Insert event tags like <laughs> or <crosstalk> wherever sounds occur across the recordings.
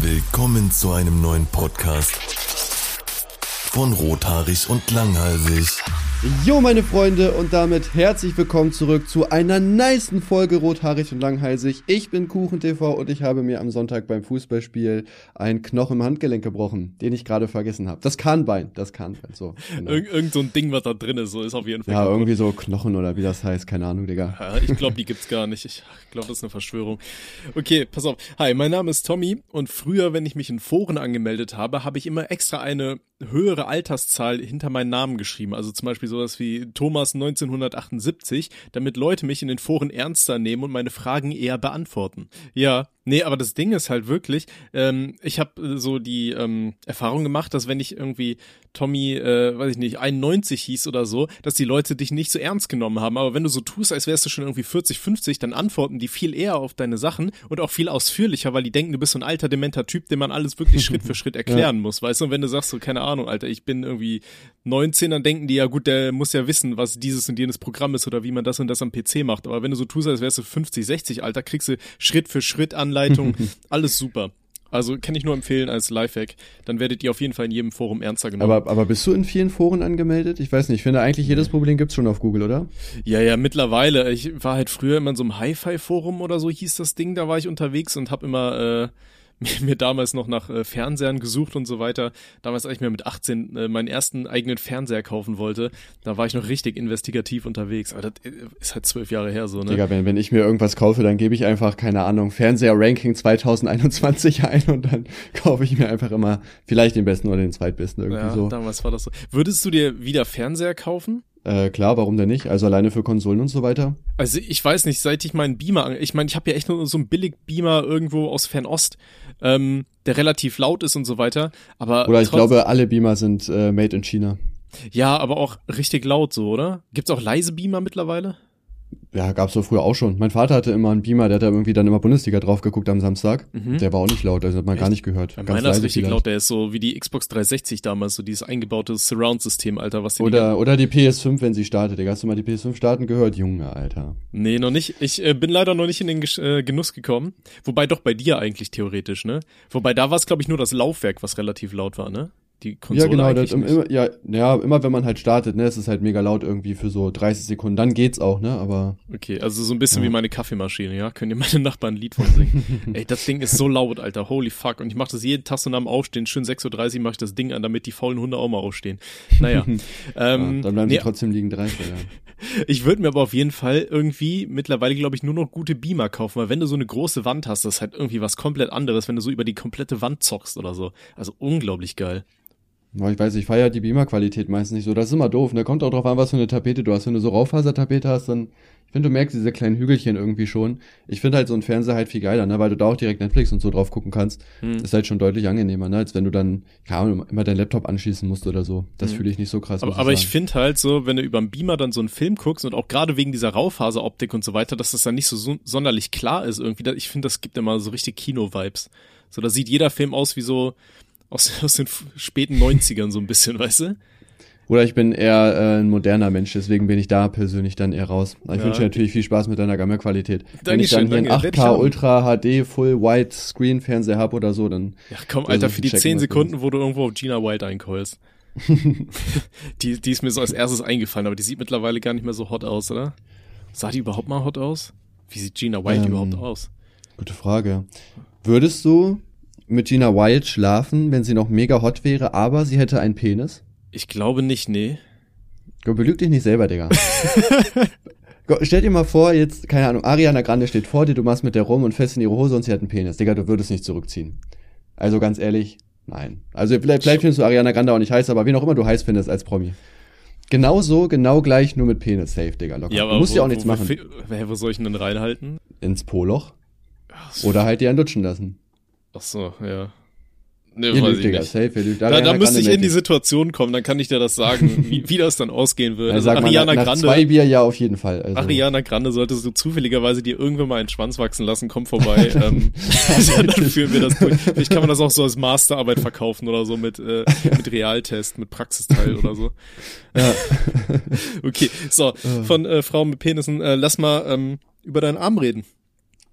Willkommen zu einem neuen Podcast von Rothaarig und Langhalsig. Jo, meine Freunde, und damit herzlich willkommen zurück zu einer niceen Folge Rothaarig und Langhalsig. Ich bin KuchenTV und ich habe mir am Sonntag beim Fußballspiel einen Knochen im Handgelenk gebrochen, den ich gerade vergessen habe. Das Kahnbein, das Kahnbein, so. Genau. Ir irgend so ein Ding, was da drin ist, so ist auf jeden Fall. Ja, kaputt. irgendwie so Knochen oder wie das heißt, keine Ahnung, Digga. Ja, ich glaube, die gibt's gar nicht. Ich glaube, das ist eine Verschwörung. Okay, pass auf. Hi, mein Name ist Tommy und früher, wenn ich mich in Foren angemeldet habe, habe ich immer extra eine höhere Alterszahl hinter meinen Namen geschrieben. Also zum Beispiel sowas wie Thomas 1978, damit Leute mich in den Foren ernster nehmen und meine Fragen eher beantworten. Ja, Nee, aber das Ding ist halt wirklich, ähm, ich habe äh, so die ähm, Erfahrung gemacht, dass wenn ich irgendwie Tommy, äh, weiß ich nicht, 91 hieß oder so, dass die Leute dich nicht so ernst genommen haben. Aber wenn du so tust, als wärst du schon irgendwie 40, 50, dann antworten die viel eher auf deine Sachen und auch viel ausführlicher, weil die denken, du bist so ein alter, dementer Typ, dem man alles wirklich <laughs> Schritt für Schritt erklären ja. muss, weißt du? Und wenn du sagst so, keine Ahnung, Alter, ich bin irgendwie 19, dann denken die ja, gut, der muss ja wissen, was dieses und jenes Programm ist oder wie man das und das am PC macht. Aber wenn du so tust, als wärst du 50, 60, Alter, kriegst du Schritt für Schritt an Anleitung, <laughs> alles super. Also kann ich nur empfehlen als Lifehack. Dann werdet ihr auf jeden Fall in jedem Forum ernster genommen. Aber, aber bist du in vielen Foren angemeldet? Ich weiß nicht, ich finde eigentlich jedes Problem gibt's schon auf Google, oder? Ja, ja, mittlerweile. Ich war halt früher immer in so einem Hi-Fi-Forum oder so hieß das Ding, da war ich unterwegs und habe immer äh, mir, mir damals noch nach äh, Fernsehern gesucht und so weiter. Damals, als ich mir mit 18 äh, meinen ersten eigenen Fernseher kaufen wollte, da war ich noch richtig investigativ unterwegs. Aber das äh, ist halt zwölf Jahre her so, ne? Digga, wenn, wenn ich mir irgendwas kaufe, dann gebe ich einfach, keine Ahnung, Fernseher-Ranking 2021 <laughs> ein und dann <laughs> kaufe ich mir einfach immer vielleicht den besten oder den zweitbesten irgendwie ja, so. damals war das so. Würdest du dir wieder Fernseher kaufen? Äh, klar, warum denn nicht? Also alleine für Konsolen und so weiter. Also ich weiß nicht, seit ich meinen Beamer, ich meine, ich habe ja echt nur so einen Billig-Beamer irgendwo aus Fernost, ähm, der relativ laut ist und so weiter. Aber oder ich glaube, alle Beamer sind äh, made in China. Ja, aber auch richtig laut so, oder? Gibt's auch leise Beamer mittlerweile? Ja, gab's doch früher auch schon. Mein Vater hatte immer einen Beamer, der hat da irgendwie dann immer Bundesliga drauf geguckt am Samstag. Mhm. Der war auch nicht laut, also hat man Echt? gar nicht gehört. Ja, meiner ist richtig laut, der ist so wie die Xbox 360 damals, so dieses eingebaute Surround-System, Alter, was die Oder, oder die PS5, wenn sie startet. Digga, hast du mal die PS5 starten gehört? Junge, Alter. Nee, noch nicht. Ich äh, bin leider noch nicht in den äh, Genuss gekommen. Wobei doch bei dir eigentlich theoretisch, ne? Wobei da war es, glaube ich, nur das Laufwerk, was relativ laut war, ne? Die Konsole Ja, genau, das, immer, ja, ja, immer wenn man halt startet, ne, es ist halt mega laut irgendwie für so 30 Sekunden, dann geht's auch, ne, aber. Okay, also so ein bisschen ja. wie meine Kaffeemaschine, ja, können dir meine Nachbarn ein Lied von singen. <laughs> Ey, das Ding ist so laut, Alter, holy fuck, und ich mach das jeden Tag so nach dem Aufstehen, schön 6.30 Uhr mach ich das Ding an, damit die faulen Hunde auch mal aufstehen. Naja. <laughs> ähm, ja, dann bleiben nee, sie trotzdem liegen drei, ja. <laughs> Ich würde mir aber auf jeden Fall irgendwie mittlerweile, glaube ich, nur noch gute Beamer kaufen, weil wenn du so eine große Wand hast, das ist halt irgendwie was komplett anderes, wenn du so über die komplette Wand zockst oder so. Also unglaublich geil. Ja, ich weiß, ich feiere die Beamer-Qualität meistens nicht so. Das ist immer doof. Da ne? kommt auch drauf an, was für eine Tapete du hast. Wenn du so Raufasertapete hast, dann, ich finde, du merkst diese kleinen Hügelchen irgendwie schon. Ich finde halt so ein Fernseher halt viel geiler, ne, weil du da auch direkt Netflix und so drauf gucken kannst. Hm. Ist halt schon deutlich angenehmer, ne, als wenn du dann, ja, immer deinen Laptop anschließen musst oder so. Das hm. fühle ich nicht so krass. Aber, ich, aber ich finde halt so, wenn du über den Beamer dann so einen Film guckst und auch gerade wegen dieser Raufaseroptik und so weiter, dass das dann nicht so, so sonderlich klar ist irgendwie. Ich finde, das gibt immer so richtig Kino-Vibes. So, da sieht jeder Film aus wie so, aus, aus den späten 90ern so ein bisschen, weißt du? Oder ich bin eher äh, ein moderner Mensch, deswegen bin ich da persönlich dann eher raus. Ich ja. wünsche dir natürlich viel Spaß mit deiner Kameraqualität. Wenn ich dann hier einen 8K Ultra HD Full White Screen Fernseher hab oder so, dann. Ja, komm, Alter, für die 10 Sekunden, wo du irgendwo auf Gina White einkeulst. <laughs> die, die ist mir so als erstes eingefallen, aber die sieht mittlerweile gar nicht mehr so hot aus, oder? Sah die überhaupt mal hot aus? Wie sieht Gina White ähm, überhaupt aus? Gute Frage. Würdest du mit Gina Wild schlafen, wenn sie noch mega hot wäre, aber sie hätte einen Penis? Ich glaube nicht, nee. Go, belüg dich nicht selber, Digga. <laughs> Go, stell dir mal vor, jetzt, keine Ahnung, Ariana Grande steht vor dir, du machst mit der rum und fest in ihre Hose und sie hat einen Penis. Digga, du würdest nicht zurückziehen. Also ganz ehrlich, nein. Also vielleicht, vielleicht findest du Ariana Grande auch nicht heiß, aber wen auch immer du heiß findest als Promi. Genau so, genau gleich, nur mit Penis safe, Digga, locker. Ja, aber du musst ja auch nichts wo, machen. Wo, wo soll ich ihn denn reinhalten? Ins Poloch. Oder halt dir einen lutschen lassen. Ach so, ja. Ne, ihr lügt, Digga, safe, ihr lügt. Da, da müsste ich in die Situation kommen, dann kann ich dir das sagen, <laughs> wie, wie das dann ausgehen würde. Also Ariana nach, Grande. Nach zwei Bier ja auf jeden Fall. Also. Ariana Grande solltest du zufälligerweise dir irgendwann mal einen Schwanz wachsen lassen, komm vorbei. <laughs> ähm, <laughs> dann führen wir das durch. Vielleicht kann man das auch so als Masterarbeit verkaufen oder so mit, äh, mit Realtest, mit Praxisteil oder so. Ja. okay, so, von äh, Frauen mit Penissen, äh, lass mal ähm, über deinen Arm reden.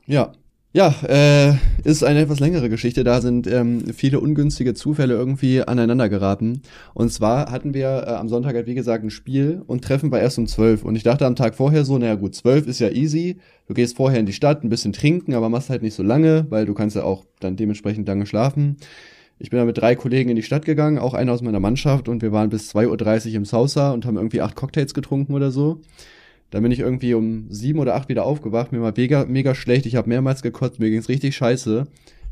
Ja, Ja, äh, ist eine etwas längere Geschichte. Da sind ähm, viele ungünstige Zufälle irgendwie aneinander geraten. Und zwar hatten wir äh, am Sonntag halt, wie gesagt, ein Spiel und treffen bei erst um zwölf. Und ich dachte am Tag vorher so, naja gut, zwölf ist ja easy. Du gehst vorher in die Stadt, ein bisschen trinken, aber machst halt nicht so lange, weil du kannst ja auch dann dementsprechend lange schlafen. Ich bin dann mit drei Kollegen in die Stadt gegangen, auch einer aus meiner Mannschaft, und wir waren bis 2.30 Uhr im Saucer und haben irgendwie acht Cocktails getrunken oder so. Dann bin ich irgendwie um sieben oder acht wieder aufgewacht, mir war mega, mega schlecht, ich habe mehrmals gekotzt, mir ging's richtig scheiße.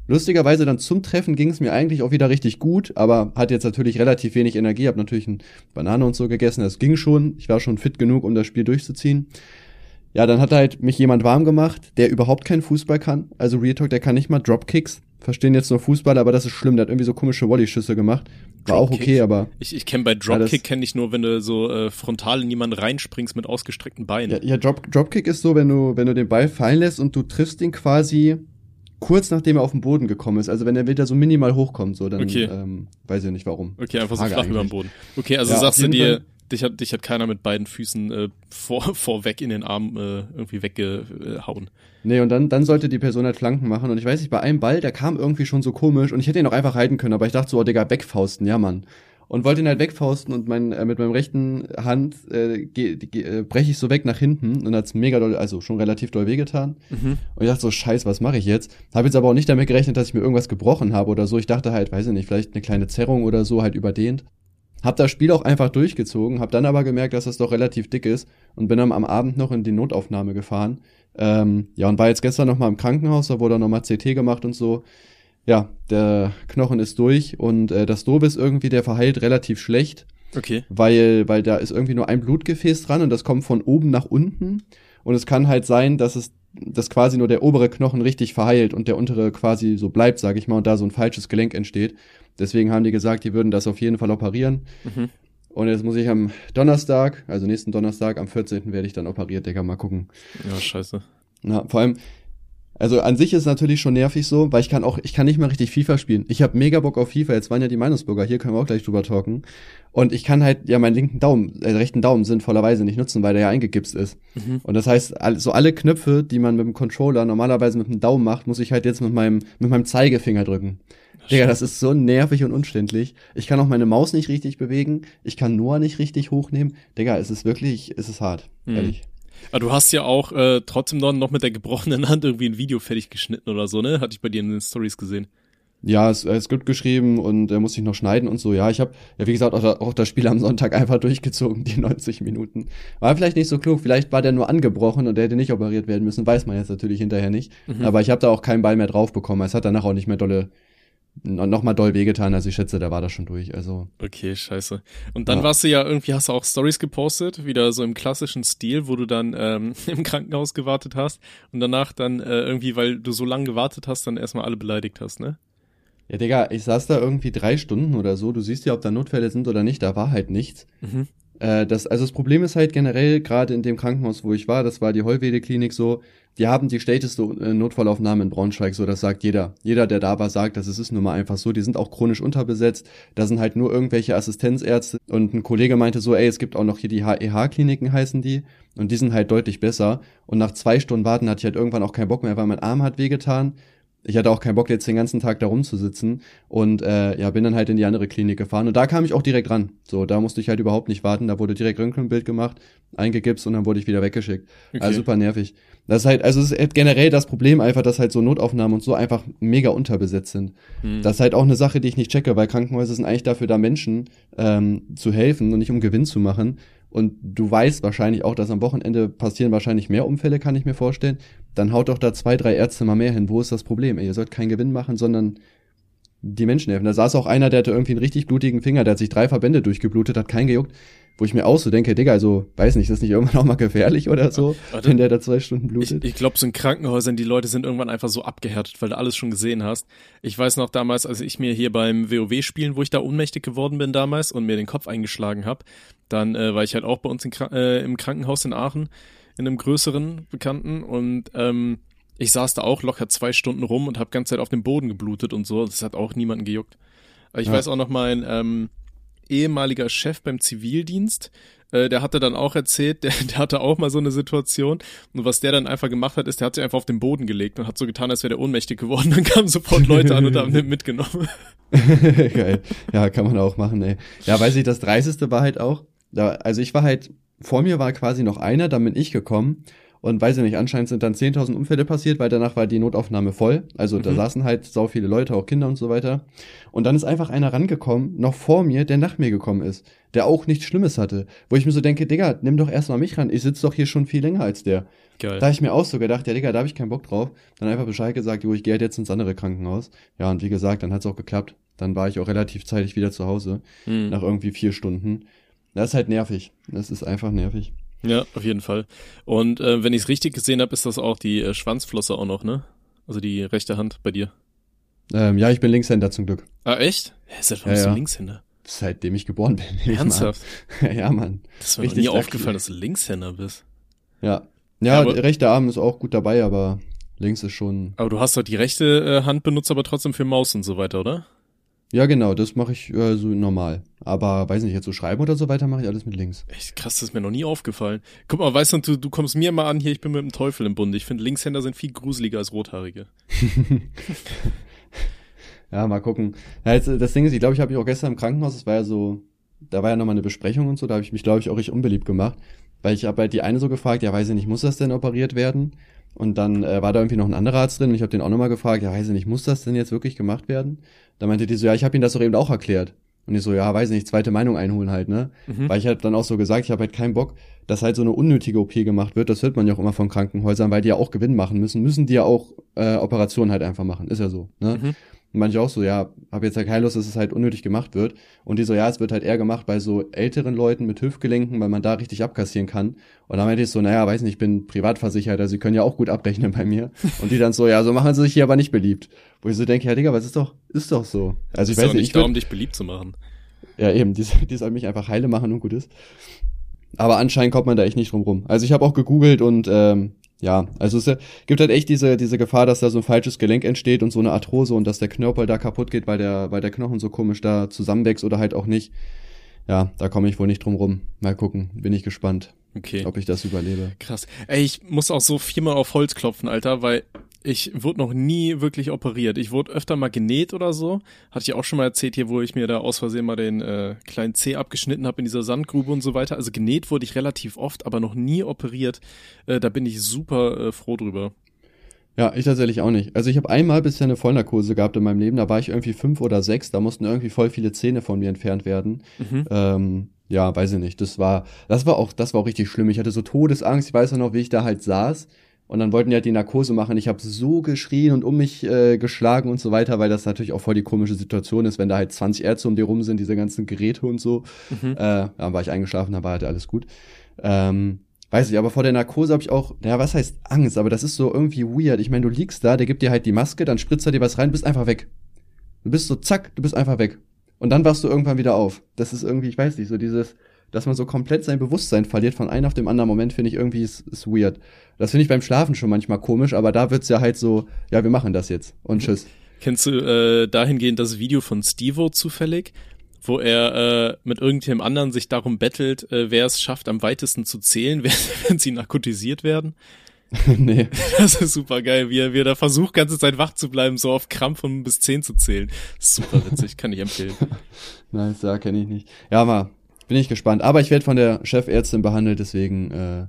Lustigerweise dann zum Treffen ging es mir eigentlich auch wieder richtig gut, aber hat jetzt natürlich relativ wenig Energie, habe natürlich ein Banane und so gegessen, das ging schon, ich war schon fit genug, um das Spiel durchzuziehen. Ja, dann hat halt mich jemand warm gemacht, der überhaupt keinen Fußball kann, also Real Talk, der kann nicht mal Dropkicks, verstehen jetzt nur Fußball, aber das ist schlimm, der hat irgendwie so komische Volley-Schüsse gemacht. War auch okay, aber. Ich, ich kenne bei Dropkick kenne ich nur, wenn du so äh, frontal in jemanden reinspringst mit ausgestreckten Beinen. Ja, ja Drop, Dropkick ist so, wenn du, wenn du den Ball fallen lässt und du triffst ihn quasi kurz nachdem er auf den Boden gekommen ist. Also wenn er wieder so minimal hochkommt, so dann okay. ähm, weiß ich nicht warum. Okay, einfach so flach über dem Boden. Okay, also ja, sagst du dir, Fall, dich hat, dich hat keiner mit beiden Füßen äh, vor, <laughs> vorweg in den Arm äh, irgendwie weggehauen. Nee, und dann, dann sollte die Person halt Flanken machen. Und ich weiß nicht, bei einem Ball, der kam irgendwie schon so komisch und ich hätte ihn auch einfach halten können, aber ich dachte so, oh Digga, wegfausten, ja Mann. Und wollte ihn halt wegfausten und mein, äh, mit meinem rechten Hand äh, äh, breche ich so weg nach hinten und hat's mega doll, also schon relativ doll wehgetan. Mhm. Und ich dachte so, scheiß, was mache ich jetzt? Habe jetzt aber auch nicht damit gerechnet, dass ich mir irgendwas gebrochen habe oder so. Ich dachte halt, weiß ich nicht, vielleicht eine kleine Zerrung oder so halt überdehnt. Hab das Spiel auch einfach durchgezogen, hab dann aber gemerkt, dass das doch relativ dick ist und bin dann am Abend noch in die Notaufnahme gefahren. Ähm, ja, und war jetzt gestern noch mal im Krankenhaus, da wurde noch mal CT gemacht und so. Ja, der Knochen ist durch und äh, das Doof ist irgendwie, der verheilt relativ schlecht. Okay. Weil, weil da ist irgendwie nur ein Blutgefäß dran und das kommt von oben nach unten. Und es kann halt sein, dass es dass quasi nur der obere Knochen richtig verheilt und der untere quasi so bleibt, sage ich mal, und da so ein falsches Gelenk entsteht. Deswegen haben die gesagt, die würden das auf jeden Fall operieren. Mhm. Und jetzt muss ich am Donnerstag, also nächsten Donnerstag, am 14. werde ich dann operiert, Digga, mal gucken. Ja, scheiße. Na, vor allem, also an sich ist es natürlich schon nervig so, weil ich kann auch, ich kann nicht mal richtig FIFA spielen. Ich habe mega Bock auf FIFA, jetzt waren ja die Meinungsbürger, hier können wir auch gleich drüber talken. Und ich kann halt ja meinen linken Daumen, äh, rechten Daumen sinnvollerweise nicht nutzen, weil der ja eingegipst ist. Mhm. Und das heißt, so alle Knöpfe, die man mit dem Controller normalerweise mit dem Daumen macht, muss ich halt jetzt mit meinem, mit meinem Zeigefinger drücken. Digga, das ist so nervig und unständlich. Ich kann auch meine Maus nicht richtig bewegen. Ich kann Noah nicht richtig hochnehmen. Digga, es ist wirklich, es ist hart. Mhm. Ehrlich. Aber du hast ja auch äh, trotzdem noch, noch mit der gebrochenen Hand irgendwie ein Video fertig geschnitten oder so, ne? Hatte ich bei dir in den Stories gesehen. Ja, es ist gut geschrieben und er äh, muss sich noch schneiden und so. Ja, ich habe ja wie gesagt auch, auch das Spiel am Sonntag <laughs> einfach durchgezogen, die 90 Minuten. War vielleicht nicht so klug, vielleicht war der nur angebrochen und der hätte nicht operiert werden müssen, weiß man jetzt natürlich hinterher nicht. Mhm. Aber ich habe da auch keinen Ball mehr drauf bekommen. Es hat danach auch nicht mehr dolle nochmal doll wehgetan, also ich schätze, da war das schon durch, also. Okay, scheiße. Und dann ja. warst du ja irgendwie, hast du auch Stories gepostet, wieder so im klassischen Stil, wo du dann ähm, <laughs> im Krankenhaus gewartet hast und danach dann äh, irgendwie, weil du so lange gewartet hast, dann erstmal alle beleidigt hast, ne? Ja, Digga, ich saß da irgendwie drei Stunden oder so, du siehst ja, ob da Notfälle sind oder nicht, da war halt nichts. Mhm. Äh, das, also das Problem ist halt generell, gerade in dem Krankenhaus, wo ich war, das war die Heulwede-Klinik so, die haben die schlechteste äh, Notfallaufnahme in Braunschweig, so das sagt jeder. Jeder, der da war, sagt, dass es ist nun mal einfach so. Die sind auch chronisch unterbesetzt. Da sind halt nur irgendwelche Assistenzärzte. Und ein Kollege meinte so, ey, es gibt auch noch hier die HEH-Kliniken heißen die. Und die sind halt deutlich besser. Und nach zwei Stunden warten hatte ich halt irgendwann auch keinen Bock mehr, weil mein Arm hat wehgetan ich hatte auch keinen Bock, jetzt den ganzen Tag da rumzusitzen und äh, ja, bin dann halt in die andere Klinik gefahren und da kam ich auch direkt ran. So, da musste ich halt überhaupt nicht warten, da wurde direkt Röntgenbild gemacht, eingegipst und dann wurde ich wieder weggeschickt. Okay. Also super nervig. Das ist halt, also es ist halt generell das Problem einfach, dass halt so Notaufnahmen und so einfach mega unterbesetzt sind. Mhm. Das ist halt auch eine Sache, die ich nicht checke, weil Krankenhäuser sind eigentlich dafür da, Menschen ähm, zu helfen und nicht um Gewinn zu machen. Und du weißt wahrscheinlich auch, dass am Wochenende passieren wahrscheinlich mehr Unfälle, kann ich mir vorstellen. Dann haut doch da zwei, drei Ärzte mal mehr hin. Wo ist das Problem? Ey, ihr sollt keinen Gewinn machen, sondern die Menschen helfen. Da saß auch einer, der hatte irgendwie einen richtig blutigen Finger, der hat sich drei Verbände durchgeblutet, hat keinen gejuckt wo ich mir auch so denke, Digga, also, weiß nicht, ist das nicht irgendwann auch mal gefährlich oder so, Warte, wenn der da zwei Stunden blutet? Ich, ich glaube, so in Krankenhäusern, die Leute sind irgendwann einfach so abgehärtet, weil du alles schon gesehen hast. Ich weiß noch damals, als ich mir hier beim WoW-Spielen, wo ich da ohnmächtig geworden bin damals und mir den Kopf eingeschlagen habe, dann äh, war ich halt auch bei uns in, äh, im Krankenhaus in Aachen, in einem größeren Bekannten und ähm, ich saß da auch locker zwei Stunden rum und habe ganze Zeit auf dem Boden geblutet und so. Das hat auch niemanden gejuckt. Ich ja. weiß auch noch, mein, ähm, ehemaliger Chef beim Zivildienst, äh, der hatte dann auch erzählt, <laughs> der, der hatte auch mal so eine Situation. Und was der dann einfach gemacht hat, ist, der hat sich einfach auf den Boden gelegt und hat so getan, als wäre der ohnmächtig geworden. Dann kamen sofort Leute an und haben den mitgenommen. <laughs> Geil. Ja, kann man auch machen, ey. Ja, weiß ich, das Dreisteste war halt auch, da, also ich war halt, vor mir war quasi noch einer, dann bin ich gekommen und weiß ich nicht, anscheinend sind dann 10.000 Unfälle passiert, weil danach war die Notaufnahme voll. Also da Mhm. saßen halt sau viele Leute, auch Kinder und so weiter. Und dann ist einfach einer rangekommen, noch vor mir, der nach mir gekommen ist, der auch nichts Schlimmes hatte. Wo ich mir so denke, Digga, nimm doch erstmal mich ran, ich sitze doch hier schon viel länger als der. Geil. Da hab ich mir auch so gedacht, ja Digga, da habe ich keinen Bock drauf. Dann einfach Bescheid gesagt, jo, ich gehe halt jetzt ins andere Krankenhaus. Ja, und wie gesagt, dann hat's auch geklappt. Dann war ich auch relativ zeitig wieder zu Hause, Hm. nach irgendwie vier Stunden. Das ist halt nervig. Das ist einfach nervig. Ja, auf jeden Fall. Und äh, wenn ich es richtig gesehen habe, ist das auch die äh, Schwanzflosse auch noch, ne? Also die rechte Hand bei dir. Ähm, ja, ich bin Linkshänder zum Glück. Ah, echt? Hä, seit wann Ja, bist du ja. Linkshänder? Seitdem ich geboren bin. <laughs> Ernsthaft? <laughs> ja, Mann. Das ist mir noch Richtig nie lucky. aufgefallen, dass du Linkshänder bist. Ja. Ja, Aber- der rechte Arm ist auch gut dabei, aber links ist schon. Aber du hast doch die rechte äh, Hand benutzt, aber trotzdem für Maus und so weiter, oder? Ja, genau, das mache ich äh, so normal. Aber weiß nicht, jetzt so schreiben oder so weiter mache ich alles mit links. Echt krass, das ist mir noch nie aufgefallen. Guck mal, weißt du, du, du kommst mir mal an, hier, ich bin mit dem Teufel im Bund. Ich finde, Linkshänder sind viel gruseliger als Rothaarige. <laughs> Ja, mal gucken. Ja, jetzt, äh, das Ding ist, ich glaube, ich habe mich auch gestern im Krankenhaus, das war ja so, da war ja nochmal eine Besprechung und so, da habe ich mich, glaube ich, auch richtig unbeliebt gemacht. Weil ich habe halt die eine so gefragt, ja, weiß ich nicht, muss das denn operiert werden? Und dann äh, war da irgendwie noch ein anderer Arzt drin und ich habe den auch nochmal gefragt, ja, weiß ich nicht, muss das denn jetzt wirklich gemacht werden? Da meinte die so, ja, ich habe Ihnen das doch eben auch erklärt. Und ich so, ja, weiß ich nicht, zweite Meinung einholen halt, ne? Mhm. Weil ich halt dann auch so gesagt, ich habe halt keinen Bock, dass halt so eine unnötige OP gemacht wird. Das hört man ja auch immer von Krankenhäusern, weil die ja auch Gewinn machen müssen. Müssen die ja auch äh, Operationen halt einfach machen. Ist ja so, ne? Mhm. Und manche auch so, ja, habe jetzt ja keine Lust, dass es halt unnötig gemacht wird. Und die so, ja, es wird halt eher gemacht bei so älteren Leuten mit Hüftgelenken, weil man da richtig abkassieren kann. Und dann meinte ich so, naja, weiß nicht, ich bin privatversichert, also sie können ja auch gut abrechnen bei mir. <laughs> Und die dann so, ja, so machen sie sich hier aber nicht beliebt. Wo ich so denke, ja, Digga, was ist doch, ist doch so. Also ich weiß nicht, nicht ich da, würd, um dich beliebt zu machen. ja, eben, die, <laughs> die soll mich einfach heile machen und gut ist. Aber anscheinend kommt man da echt nicht drum rum. Also ich habe auch gegoogelt und ähm, ja, also es äh, gibt halt echt diese, diese Gefahr, dass da so ein falsches Gelenk entsteht und so eine Arthrose und dass der Knorpel da kaputt geht, weil der, weil der Knochen so komisch da zusammenwächst oder halt auch nicht. Ja, da komme ich wohl nicht drum rum. Mal gucken, bin ich gespannt, Okay. ob ich das überlebe. Krass. Ey, ich muss auch so viermal auf Holz klopfen, Alter, weil ich wurde noch nie wirklich operiert. Ich wurde öfter mal genäht oder so. Hatte ich auch schon mal erzählt hier, wo ich mir da aus Versehen mal den äh, kleinen Zeh abgeschnitten habe in dieser Sandgrube und so weiter. Also genäht wurde ich relativ oft, aber noch nie operiert. Äh, da bin ich super äh, froh drüber. Ja, ich tatsächlich auch nicht. Also ich habe einmal bisher eine Vollnarkose gehabt in meinem Leben, da war ich irgendwie fünf oder sechs, da mussten irgendwie voll viele Zähne von mir entfernt werden. Mhm. Ähm, ja, weiß ich nicht. Das war, das war auch, das war auch richtig schlimm. Ich hatte so Todesangst. Ich weiß auch noch, wie ich da halt saß. Und dann wollten die halt die Narkose machen. Ich habe so geschrien und um mich äh, geschlagen und so weiter, weil das natürlich auch voll die komische Situation ist, wenn da halt 20 Ärzte um dir rum sind, diese ganzen Geräte und so. Mhm. Äh, dann war ich eingeschlafen, dann war halt alles gut. Ähm, weiß ich, aber vor der Narkose habe ich auch, naja, was heißt Angst? Aber das ist so irgendwie weird. Ich meine, du liegst da, der gibt dir halt die Maske, dann spritzt er dir was rein, bist einfach weg. Du bist so, zack, du bist einfach weg. Und dann wachst du irgendwann wieder auf. Das ist irgendwie, ich weiß nicht, so dieses, dass man so komplett sein Bewusstsein verliert von einem auf dem anderen Moment, finde ich irgendwie ist, ist weird. Das finde ich beim Schlafen schon manchmal komisch, aber da wird's ja halt so, ja, wir machen das jetzt und tschüss. Kennst du äh, dahingehend das Video von Stevo zufällig, wo er äh, mit irgendjemandem anderen sich darum bettelt, äh, wer es schafft, am weitesten zu zählen, <laughs> wenn, wenn sie narkotisiert werden? <laughs> nee. Das ist super geil, wie er, wie er da versucht, ganze Zeit wach zu bleiben, so auf Krampf von bis zehn zu zählen. Super witzig, kann ich empfehlen. <laughs> Nice, ja, kenne ich nicht. Ja, mal, bin ich gespannt. Aber ich werde von der Chefärztin behandelt, deswegen, äh,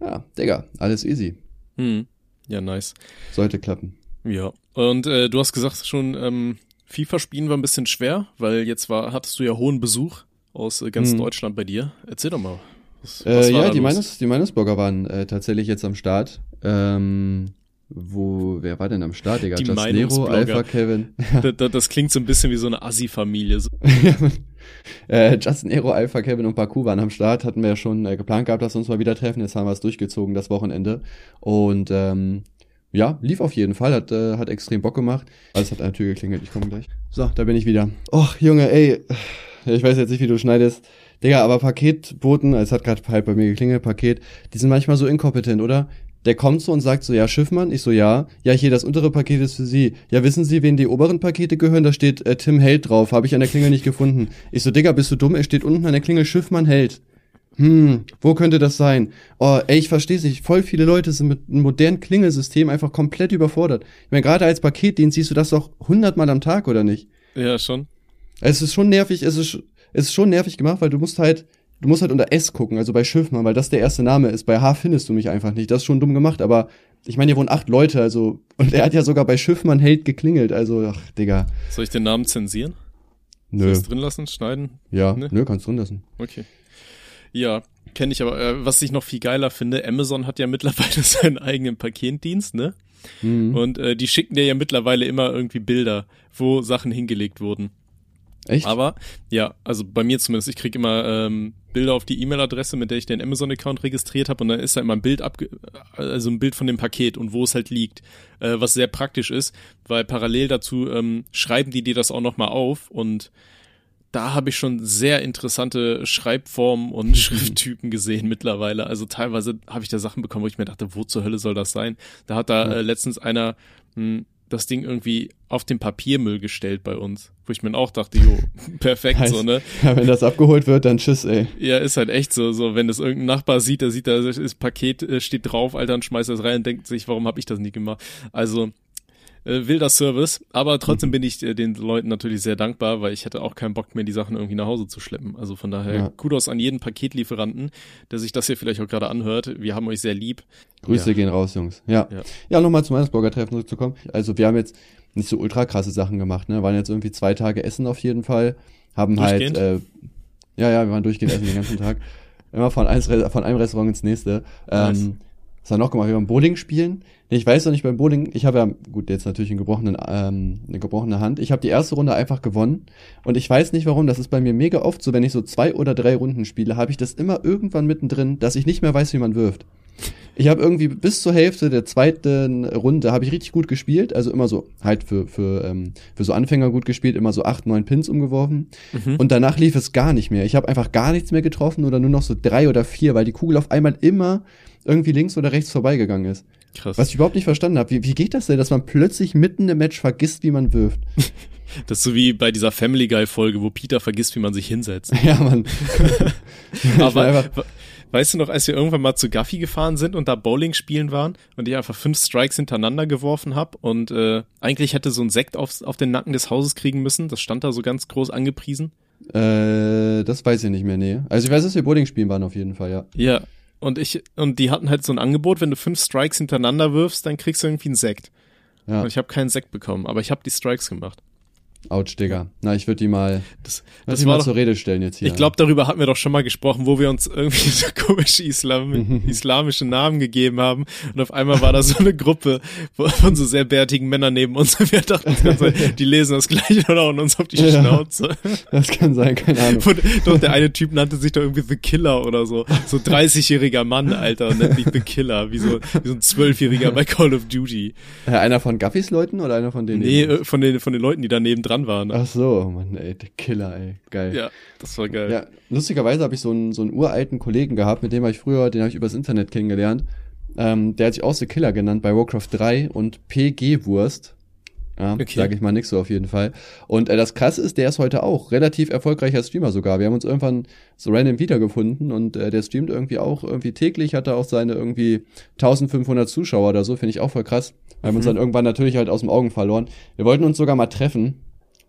ja, Digga, alles easy. Hm. Ja, nice. Sollte klappen. Ja. Und äh, du hast gesagt schon, ähm, FIFA spielen war ein bisschen schwer, weil jetzt war, hattest du ja hohen Besuch aus äh, ganz Mhm. Deutschland bei dir. Erzähl doch mal. Was, was Äh, ja, die? Meines, die Meinesburger waren äh, tatsächlich jetzt am Start. Ähm, wo, wer war denn am Start, Digga? Die Just Nero. Alpha Kevin. Da, da, das klingt so ein bisschen wie so eine Assi-Familie. <laughs> Äh, Justin Aero, Alpha Kevin und Baku waren am Start. Hatten wir ja schon äh, geplant gehabt, dass wir uns mal wieder treffen. Jetzt haben wir es durchgezogen, das Wochenende. Und ähm, ja, lief auf jeden Fall. Hat, äh, hat extrem Bock gemacht. Alles hat an der Tür geklingelt. Ich komme gleich. So, da bin ich wieder. Och, Junge, ey. Ich weiß jetzt nicht, wie du schneidest. Digga, aber Paketboten, es hat gerade halt bei mir geklingelt, Paket, die sind manchmal so inkompetent, oder? Der kommt so und sagt so, ja, Schiffmann? Ich so, ja. Ja, hier, das untere Paket ist für Sie. Ja, wissen Sie, wen die oberen Pakete gehören? Da steht äh, Tim Held drauf. Habe ich an der Klingel nicht gefunden. Ich so, Digga, bist du dumm? Es steht unten an der Klingel Schiffmann Held. hm, wo könnte das sein? Oh, ey, ich verstehe nicht. Voll viele Leute sind mit einem modernen Klingelsystem einfach komplett überfordert. Ich meine, gerade als Paketdienst siehst du das doch hundertmal am Tag, oder nicht? Ja, schon. Es ist schon nervig, es ist, es ist schon nervig gemacht, weil du musst halt, du musst halt unter S gucken, also bei Schiffmann, weil das der erste Name ist. Bei H findest du mich einfach nicht. Das ist schon dumm gemacht, aber ich meine, hier wohnen acht Leute, also, und er hat ja sogar bei Schiffmann Held geklingelt, also, ach, Digga. Soll ich den Namen zensieren? Soll Nö. ich es drin lassen, schneiden? Ja, Ne? nö, kannst drin lassen. Okay. Ja, kenne ich aber. Äh, was ich noch viel geiler finde, Amazon hat ja mittlerweile <laughs> seinen eigenen Paketdienst, ne? Mhm. Und äh, die schicken dir ja mittlerweile immer irgendwie Bilder, wo Sachen hingelegt wurden. Echt? Aber ja, also bei mir zumindest, ich krieg immer ähm, Bilder auf die E-Mail-Adresse, mit der ich den Amazon-Account registriert habe und dann ist da immer ein Bild abge also ein Bild von dem Paket und wo es halt liegt, äh, was sehr praktisch ist, weil parallel dazu ähm, schreiben die dir das auch nochmal auf und da habe ich schon sehr interessante Schreibformen und <laughs> Schrifttypen gesehen mittlerweile. Also teilweise habe ich da Sachen bekommen, wo ich mir dachte, wo zur Hölle soll das sein? Da hat da äh, letztens einer mh, das Ding irgendwie auf den Papiermüll gestellt bei uns, wo ich mir auch dachte, jo, <laughs> perfekt Heißt- so, ne? <laughs> Ja, wenn das abgeholt wird, dann tschüss, ey. Ja, ist halt echt so, so wenn das irgendein Nachbar sieht, der sieht, da ist das Paket äh, steht drauf, Alter, und schmeißt das rein und denkt sich, warum habe ich das nie gemacht? Also äh, wilder Service, aber trotzdem bin ich äh, den Leuten natürlich sehr dankbar, weil ich hätte auch keinen Bock mehr, die Sachen irgendwie nach Hause zu schleppen. Also von daher Ja. Kudos an jeden Paketlieferanten, der sich das hier vielleicht auch gerade anhört. Wir haben euch sehr lieb. Grüße Ja. gehen raus, Jungs. Ja. Ja. Ja, nochmal zum Weihnachtsburger-Treffen zurückzukommen. Also wir haben jetzt nicht so ultra krasse Sachen gemacht, ne? Waren jetzt irgendwie zwei Tage essen auf jeden Fall. Haben halt, äh, ja, ja, wir waren durchgehend essen den ganzen Tag. <laughs> Immer von, eins, von einem Restaurant ins nächste. Nice. Was haben wir noch gemacht? Wir waren Bowling spielen. Nee, Ich weiß noch nicht beim Bowling, ich habe ja, gut, jetzt natürlich einen gebrochenen, ähm, eine gebrochene Hand. Ich habe die erste Runde einfach gewonnen. Und ich weiß nicht warum, das ist bei mir mega oft so, wenn ich so zwei oder drei Runden spiele, habe ich das immer irgendwann mittendrin, dass ich nicht mehr weiß, wie man wirft. Ich habe irgendwie bis zur Hälfte der zweiten Runde habe ich richtig gut gespielt, also immer so halt für für ähm, für so Anfänger gut gespielt, immer so acht neun Pins umgeworfen Mhm. und danach lief es gar nicht mehr. Ich habe einfach gar nichts mehr getroffen oder nur noch so drei oder vier, weil die Kugel auf einmal immer irgendwie links oder rechts vorbeigegangen ist. Krass. Was ich überhaupt nicht verstanden habe. Wie, wie geht das denn, dass man plötzlich mitten im Match vergisst, wie man wirft? <laughs> Das ist so wie bei dieser Family Guy Folge, wo Peter vergisst, wie man sich hinsetzt. <laughs> ja, man. <laughs> Aber weißt du noch, als wir irgendwann mal zu Guffy gefahren sind und da Bowling spielen waren und ich einfach fünf Strikes hintereinander geworfen hab und äh, eigentlich hätte so ein Sekt auf, auf den Nacken des Hauses kriegen müssen, das stand da so ganz groß angepriesen. Äh, das weiß ich nicht mehr, nee. Also ich weiß, dass wir Bowling spielen waren auf jeden Fall, ja. Ja, und ich und die hatten halt so ein Angebot, wenn du fünf Strikes hintereinander wirfst, dann kriegst du irgendwie einen Sekt. Ja. Und ich habe keinen Sekt bekommen, aber ich habe die Strikes gemacht. Autsch, Digga. Na, ich würde die mal, Das, das die war mal doch, zur Rede stellen jetzt hier. Ich glaube, darüber hatten wir doch schon mal gesprochen, wo wir uns irgendwie <laughs> so komische Islam, <laughs> islamische Namen gegeben haben. Und auf einmal war da so eine Gruppe von so sehr bärtigen Männern neben uns. Und wir dachten, so, <laughs> die lesen das gleiche und hauen uns auf die Ja. Schnauze. Das kann sein, keine Ahnung. Und doch, der eine Typ nannte sich doch irgendwie The Killer oder so. So 30-jähriger Mann, Alter, und nennt sich The Killer, wie so, wie so ein Zwölfjähriger bei Call of Duty. Äh, einer von Gaffys Leuten oder einer von denen? Nee, äh, von den, von den Leuten, die daneben dran waren. Ach so, Mann, ey, der Killer, ey. Geil. Ja, das war geil. Ja, lustigerweise habe ich so einen, so einen uralten Kollegen gehabt, mit dem habe ich früher, den habe ich übers Internet kennengelernt. Ähm, der hat sich auch The Killer genannt bei Warcraft 3 und PG Wurst. Ja, Okay. sage ich mal nix so auf jeden Fall. Und äh, das krasse ist, der ist heute auch relativ erfolgreicher Streamer sogar. Wir haben uns irgendwann so random wiedergefunden und äh, der streamt irgendwie auch irgendwie täglich, hat er auch seine irgendwie 1500 Zuschauer oder so, finde ich auch voll krass. Wir haben uns dann irgendwann natürlich halt aus dem Augen verloren. Wir wollten uns sogar mal treffen.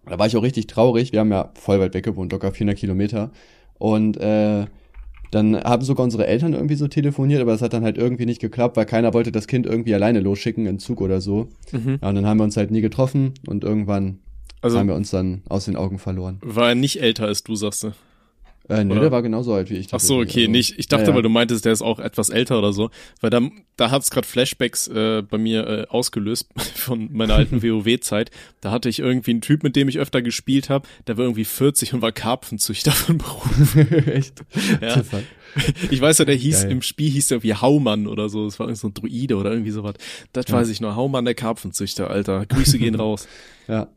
Da war ich auch richtig traurig. Wir haben ja voll weit weg gewohnt, locker 400 Kilometer. Und äh, dann haben sogar unsere Eltern irgendwie so telefoniert, aber das hat dann halt irgendwie nicht geklappt, weil keiner wollte das Kind irgendwie alleine losschicken, in Zug oder so. Mhm. Ja, und dann haben wir uns halt nie getroffen und irgendwann Also haben wir uns dann aus den Augen verloren. war er nicht älter als du, sagst du. Äh, nee, Oder? der war genauso alt wie ich. Ach so, okay, tatsächlich. nicht. Ich dachte, ja, ja. weil du meintest, der ist auch etwas älter oder so, weil da, da hat's gerade Flashbacks äh, bei mir äh, ausgelöst <laughs> von meiner alten WoW-Zeit. Da hatte ich irgendwie einen Typ, mit dem ich öfter gespielt habe, der war irgendwie 40 und war Karpfenzüchter von Beruf. <laughs> Echt? Ja. Ich weiß ja, der hieß Geil. im Spiel hieß der irgendwie Haumann oder so. Das war irgend so ein Druide oder irgendwie sowas. Das weiß ich noch. Haumann der Karpfenzüchter, Alter. Grüße gehen <laughs> raus. Ja.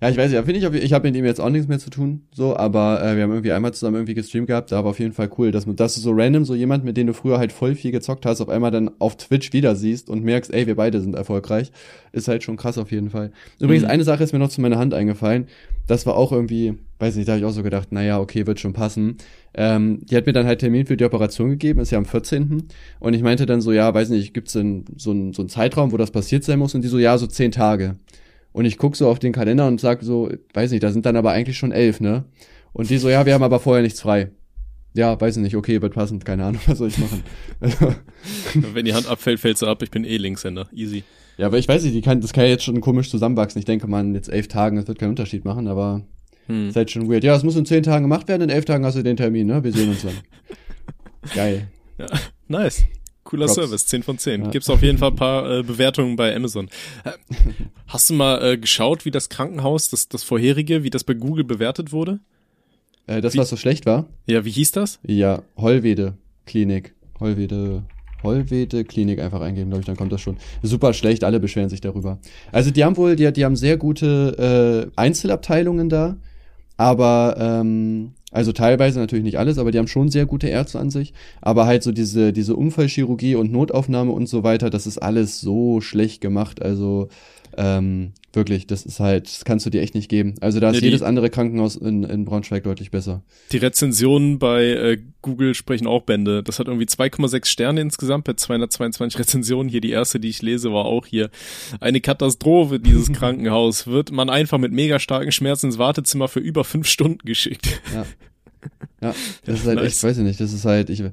Ja, ich weiß ja, finde ich, ich habe mit ihm jetzt auch nichts mehr zu tun, so, aber äh, wir haben irgendwie einmal zusammen irgendwie gestreamt gehabt, da war auf jeden Fall cool, dass, dass du so random so jemand, mit dem du früher halt voll viel gezockt hast, auf einmal dann auf Twitch wieder siehst und merkst, ey, wir beide sind erfolgreich, ist halt schon krass auf jeden Fall. Übrigens, Mhm. eine Sache ist mir noch zu meiner Hand eingefallen, das war auch irgendwie, weiß nicht, da habe ich auch so gedacht, naja, okay, wird schon passen. Ähm, die hat mir dann halt Termin für die Operation gegeben, ist ja am 14. Und ich meinte dann so, ja, weiß nicht, gibt's denn so einen so einen Zeitraum, wo das passiert sein muss? Und die so, ja, so zehn Tage. Und ich guck so auf den Kalender und sag so, weiß nicht, da sind dann aber eigentlich schon elf, ne? Und die so, ja, wir haben aber vorher nichts frei. Ja, weiß ich nicht, okay, wird passend, keine Ahnung, <laughs> was soll ich machen. <laughs> Wenn die Hand abfällt, fällt sie ab, ich bin eh Linkshänder, easy. Ja, aber ich weiß nicht, die kann, das kann ja jetzt schon komisch zusammenwachsen. Ich denke mal, jetzt elf Tagen, das wird keinen Unterschied machen, aber hm. ist halt schon weird. Ja, es muss in zehn Tagen gemacht werden, in elf Tagen hast du den Termin, ne? Wir sehen uns dann. <laughs> Geil. Ja, nice. Cooler Props. Service, 10 von 10. Ja. Gibt's auf jeden Fall ein paar äh, <laughs> Bewertungen bei Amazon. Äh, hast du mal äh, geschaut, wie das Krankenhaus, das, das vorherige, wie das bei Google bewertet wurde? Äh, das, wie? was so schlecht war? Ja, wie hieß das? Ja, Hollwede Klinik. Hollwede Hollwede Klinik einfach eingeben, glaube ich, dann kommt das schon. Super schlecht, alle beschweren sich darüber. Also die haben wohl, die, die haben sehr gute äh, Einzelabteilungen da, aber ähm, also teilweise natürlich nicht alles, aber die haben schon sehr gute Ärzte an sich. Aber halt so diese, diese Unfallchirurgie und Notaufnahme und so weiter, das ist alles so schlecht gemacht. Also ähm, wirklich, das ist halt, das kannst du dir echt nicht geben. Also da ist ja, jedes andere Krankenhaus in, in Braunschweig deutlich besser. Die Rezensionen bei äh, Google sprechen auch Bände. Das hat irgendwie 2,6 Sterne insgesamt bei 222 <laughs> Rezensionen. Hier die erste, die ich lese, war auch hier. Eine Katastrophe, dieses <laughs> Krankenhaus. Wird man einfach mit mega starken Schmerzen ins Wartezimmer für über fünf Stunden geschickt. Ja. <laughs> Ja, das ist halt nice. echt, weiß ich nicht, das ist halt, ich,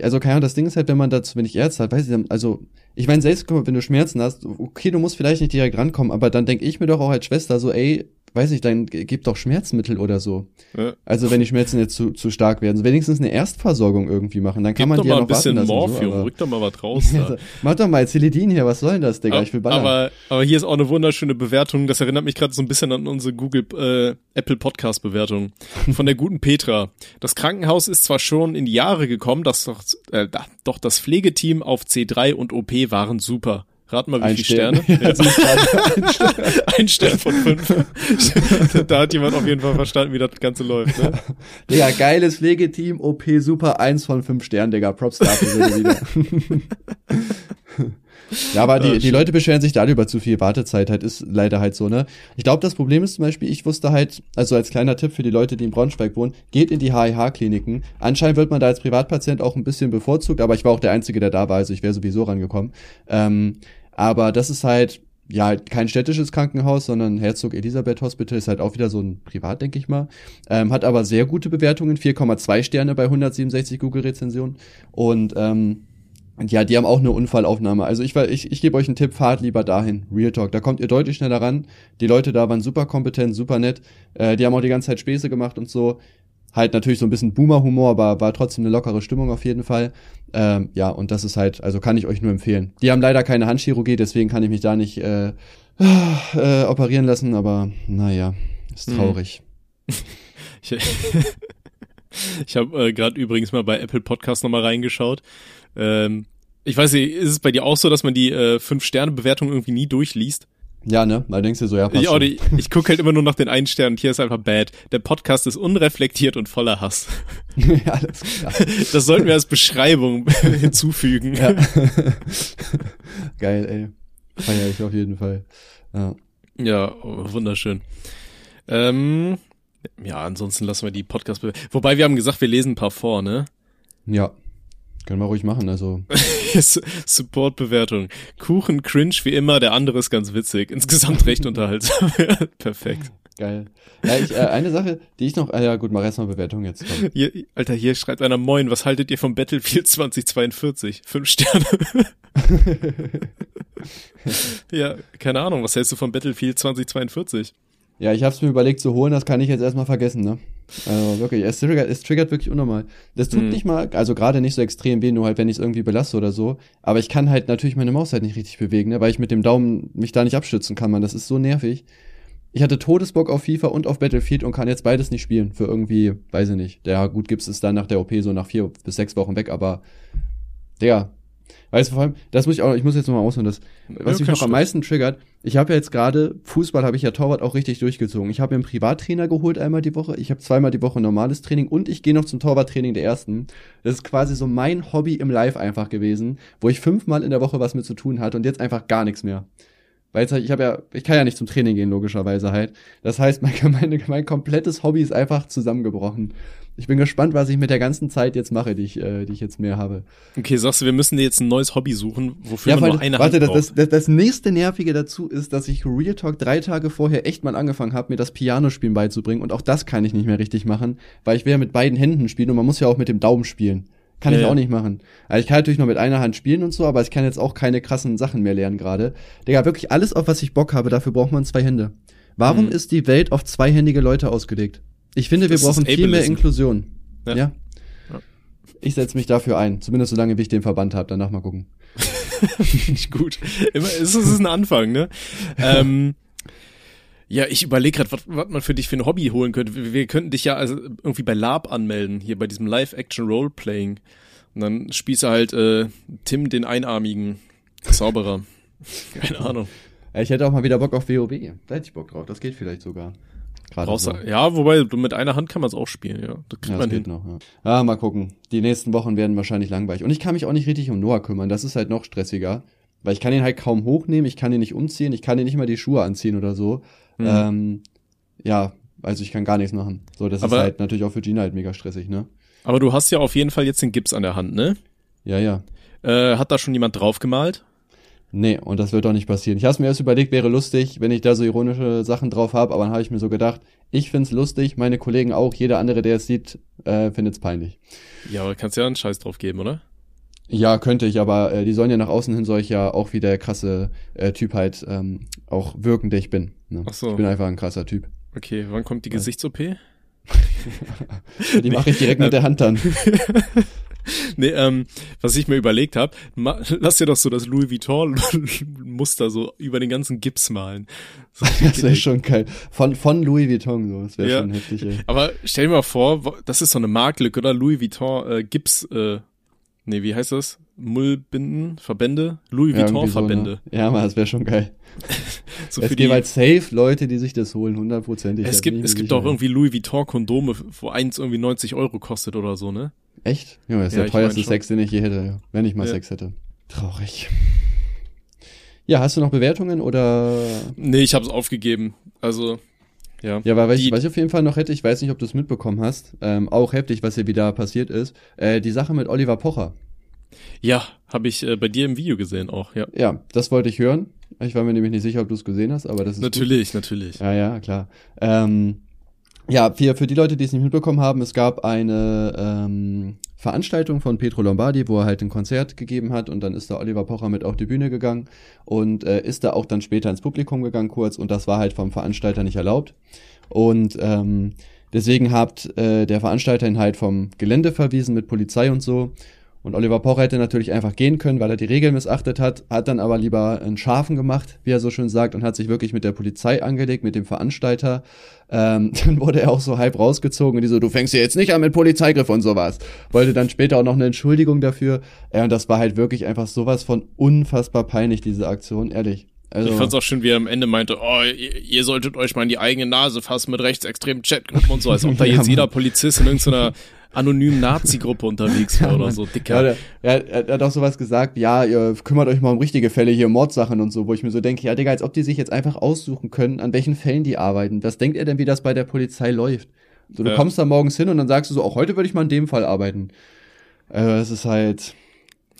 also keine Ahnung, das Ding ist halt, wenn man dazu, wenn ich Ärzte hat, weiß ich, also, ich meine, selbst wenn du Schmerzen hast, okay, du musst vielleicht nicht direkt rankommen, aber dann denke ich mir doch auch als Schwester so, ey, weiß ich, dann gib doch Schmerzmittel oder so. Ja. Also wenn die Schmerzen jetzt zu, zu stark werden, so wenigstens eine Erstversorgung irgendwie machen, dann kann Gib man doch die ja noch ein bisschen warten lassen, Morphium, so, rück doch mal was raus. <laughs> Da. Mach doch mal Celidin hier, was soll denn das, Digga? Ich will ballern. Aber, aber hier ist auch eine wunderschöne Bewertung, das erinnert mich gerade so ein bisschen an unsere Google äh, Apple Podcast Bewertung von der guten Petra. Das Krankenhaus ist zwar schon in die Jahre gekommen, dass doch, äh, doch das Pflegeteam auf C3 und OP waren super. Rat mal, wie ein viele Sterne? Ja, <laughs> ein Stern von fünf. <laughs> da hat jemand auf jeden Fall verstanden, wie das Ganze läuft. Ne? <laughs> Digga, geiles Pflegeteam, OP super, eins von fünf Sternen, Digga. Props dafür wieder. Ja, aber die, die Leute beschweren sich da über zu viel Wartezeit, halt ist leider halt so, ne? Ich glaube, das Problem ist zum Beispiel, ich wusste halt, also als kleiner Tipp für die Leute, die in Braunschweig wohnen, geht in die HIH-Kliniken. Anscheinend wird man da als Privatpatient auch ein bisschen bevorzugt, aber ich war auch der Einzige, der da war, also ich wäre sowieso rangekommen. Ähm, aber das ist halt, ja, kein städtisches Krankenhaus, sondern Herzog Elisabeth Hospital ist halt auch wieder so ein Privat, denke ich mal. Ähm, hat aber sehr gute Bewertungen, 4,2 Sterne bei 167 Google-Rezensionen. Und ähm, ja, die haben auch eine Unfallaufnahme. Also ich, ich, ich gebe euch einen Tipp, fahrt lieber dahin. Real Talk. Da kommt ihr deutlich schneller ran. Die Leute da waren super kompetent, super nett. Äh, die haben auch die ganze Zeit Späße gemacht und so. Halt natürlich so ein bisschen Boomer-Humor, aber war trotzdem eine lockere Stimmung auf jeden Fall. Ähm, ja, und das ist halt, also kann ich euch nur empfehlen. Die haben leider keine Handchirurgie, deswegen kann ich mich da nicht äh, äh, operieren lassen, aber naja, ist hm. traurig. <laughs> ich ich habe äh, gerade übrigens mal bei Apple Podcast nochmal reingeschaut. Ähm, ich weiß nicht, ist es bei dir auch so, dass man die äh, Fünf-Sterne-Bewertung irgendwie nie durchliest? Ja, ne? Da denkst du so, ja, passt Ich, ich, ich gucke halt immer nur nach den einen Stern und hier ist einfach bad. Der Podcast ist unreflektiert und voller Hass. <laughs> ja, alles klar. Das sollten wir als Beschreibung <laughs> hinzufügen. Ja. <laughs> Geil, ey. Feier ich auf jeden Fall. Ja, ja oh, wunderschön. Ähm, ja, ansonsten lassen wir die Podcast. Wobei wir haben gesagt, wir lesen ein paar vor, ne? Ja. Können wir ruhig machen, also. <laughs> Support-Bewertung. Kuchen cringe wie immer, der andere ist ganz witzig. Insgesamt recht unterhaltsam. <laughs> Perfekt. Geil. Ja, ich, äh, eine Sache, die ich noch, ah ja gut, mach erstmal Bewertung jetzt. Hier, Alter, hier schreibt einer Moin, was haltet ihr vom Battlefield 2042? Fünf Sterne. <laughs> ja, keine Ahnung, was hältst du vom Battlefield 2042? Ja, ich habe es mir überlegt zu holen, das kann ich jetzt erstmal vergessen, ne? Also wirklich, es triggert, es triggert wirklich unnormal. Das tut mhm. nicht mal, also gerade nicht so extrem weh, nur halt, wenn ich es irgendwie belasse oder so. Aber ich kann halt natürlich meine Maus halt nicht richtig bewegen, ne? weil ich mit dem Daumen mich da nicht abstützen kann, man. Das ist so nervig. Ich hatte Todesbock auf FIFA und auf Battlefield und kann jetzt beides nicht spielen. Für irgendwie, weiß ich nicht. Ja, gut, gibt's es dann nach der OP so nach vier bis sechs Wochen weg, aber, Digga, Weißt du, vor allem, das muss ich auch, ich muss jetzt nochmal ausholen, das, was ja, mich noch am meisten triggert, ich habe ja jetzt gerade, Fußball habe ich ja Torwart auch richtig durchgezogen. Ich habe mir einen Privattrainer geholt einmal die Woche, ich habe zweimal die Woche normales Training und ich gehe noch zum Torwarttraining der ersten. Das ist quasi so mein Hobby im Live einfach gewesen, wo ich fünfmal in der Woche was mit zu tun hatte und jetzt einfach gar nichts mehr. Weil jetzt, ich habe ja, ich kann ja nicht zum Training gehen, logischerweise halt. Das heißt, <laughs> mein, mein, mein komplettes Hobby ist einfach zusammengebrochen. Ich bin gespannt, was ich mit der ganzen Zeit jetzt mache, die ich, äh, die ich jetzt mehr habe. Okay, sagst du, wir müssen dir jetzt ein neues Hobby suchen, wofür Ja, man nur eine warte, Hand das, braucht. das, das, das nächste Nervige dazu ist, dass ich Real Talk drei Tage vorher echt mal angefangen habe, mir das Pianospielen beizubringen. Und auch das kann ich nicht mehr richtig machen, weil ich will ja mit beiden Händen spielen und man muss ja auch mit dem Daumen spielen. Kann Ja, ich auch nicht machen. Also ich kann natürlich noch mit einer Hand spielen und so, aber ich kann jetzt auch keine krassen Sachen mehr lernen gerade. Digga, wirklich alles, auf was ich Bock habe, dafür braucht man zwei Hände. Warum Mhm. ist die Welt auf zweihändige Leute ausgelegt? Ich finde, wir Das brauchen viel mehr. Inklusion. Ja. Ja. Ich setze mich dafür ein, zumindest solange wie ich den Verband habe, danach mal gucken. Nicht <laughs> gut. Immer, es ist ein Anfang, ne? ähm, ja, ich überlege gerade, was, was man für dich für ein Hobby holen könnte. Wir, wir könnten dich ja also irgendwie bei Lab anmelden, hier bei diesem Live-Action-Roleplaying. Und dann spielst du halt äh, Tim den einarmigen Zauberer. <laughs> Keine Ahnung. Ich hätte auch mal wieder Bock auf WoW. Da hätte ich Bock drauf. Das geht vielleicht sogar. Gerade so. ja, wobei mit einer Hand kann man es auch spielen, ja. Das kriegt Ja, das man geht hin. noch. Ja. Ah, mal gucken. Die nächsten Wochen werden wahrscheinlich langweilig. Und ich kann mich auch nicht richtig um Noah kümmern. Das ist halt noch stressiger. Weil ich kann ihn halt kaum hochnehmen, ich kann ihn nicht umziehen, ich kann ihn nicht mal die Schuhe anziehen oder so. Mhm. Ähm, ja, also ich kann gar nichts machen. So, das Aber- ist halt natürlich auch für Gina halt mega stressig, ne? Aber du hast ja auf jeden Fall jetzt den Gips an der Hand, ne? Ja, ja. Äh, hat da schon jemand draufgemalt? Nee, und das wird doch nicht passieren. Ich habe mir erst überlegt, wäre lustig, wenn ich da so ironische Sachen drauf habe, aber dann habe ich mir so gedacht, ich find's lustig, meine Kollegen auch, jeder andere, der es sieht, äh, findet's peinlich. Ja, aber kannst ja einen Scheiß drauf geben, oder? Ja, könnte ich, aber äh, die sollen ja nach außen hin soll ich ja auch wie der krasse äh, Typ halt ähm, auch wirken, der ich bin. Ne? Ach so. Ich bin einfach ein krasser Typ. Okay, wann kommt die Gesichts-OP? <laughs> Die mache ich direkt mit der Hand dann. <laughs> <laughs> Nee, ähm, was ich mir überlegt habe, lass dir doch so das Louis Vuitton-Muster <laughs> so über den ganzen Gips malen. So <laughs> Das wäre schon geil. Von, von Louis Vuitton so, das wäre Ja. schon heftig, ey. Aber stell dir mal vor, das ist so eine Marktlücke, oder? Louis Vuitton äh, Gips, äh, nee, wie heißt das? Mullbinden, Verbände? Louis Ja, irgendwie Vuitton-Verbände. So, ne? Ja, man, das wäre schon geil. So, es für gibt die, halt safe Leute, die sich das holen, hundertprozentig. es gibt, es gibt auch irgendwie Louis Vuitton-Kondome, wo eins irgendwie 90 Euro kostet oder so, ne? Echt? Junge, das ist Ja, der teuerste. Sex, den ich je hätte, wenn ich mal Ja. Sex hätte. Traurig. Ja, hast du noch Bewertungen oder? Nee, ich habe es aufgegeben. Also, ja. Ja, aber was ich, was ich auf jeden Fall noch hätte, ich weiß nicht, ob du es mitbekommen hast, ähm, auch heftig, was hier wieder passiert ist, äh, die Sache mit Oliver Pocher. Ja, habe ich äh, bei dir im Video gesehen auch, ja. Ja, das wollte ich hören. Ich war mir nämlich nicht sicher, ob du es gesehen hast, aber das ist gut. Natürlich, natürlich. Ja, ja, klar. Ähm, ja, für, für die Leute, die es nicht mitbekommen haben, es gab eine ähm, Veranstaltung von Petro Lombardi, wo er halt ein Konzert gegeben hat und dann ist da Oliver Pocher mit auf die Bühne gegangen und äh, ist da auch dann später ins Publikum gegangen kurz und das war halt vom Veranstalter nicht erlaubt. Und ähm, deswegen hat äh, der Veranstalter ihn halt vom Gelände verwiesen mit Polizei und so. Und Oliver Pocher hätte natürlich einfach gehen können, weil er die Regeln missachtet hat, hat dann aber lieber einen Schafen gemacht, wie er so schön sagt, und hat sich wirklich mit der Polizei angelegt, mit dem Veranstalter. Ähm, <laughs> dann wurde er auch so halb rausgezogen und die so, du fängst hier jetzt nicht an mit Polizeigriff und sowas. Wollte dann später auch noch eine Entschuldigung dafür. Ja, und das war halt wirklich einfach sowas von unfassbar peinlich, diese Aktion, ehrlich. Also, Ich fand's auch schön, wie er am Ende meinte, oh, ihr, ihr solltet euch mal in die eigene Nase fassen mit rechtsextremen Chatgruppen und so, als ob da <laughs> jetzt jeder. Polizist in irgendeiner anonymen Nazi-Gruppe unterwegs wäre <laughs> oder Mann. so, Ja, dicker. der, er, er hat auch sowas gesagt, ja, ihr kümmert euch mal um richtige Fälle hier, Mordsachen und so, wo ich mir so denke, ja, Digga, als ob die sich jetzt einfach aussuchen können, an welchen Fällen die arbeiten. Was denkt ihr denn, wie das bei der Polizei läuft? So, du Ja. kommst da morgens hin und dann sagst du so, auch heute würde ich mal in dem Fall arbeiten. Äh, es ist halt,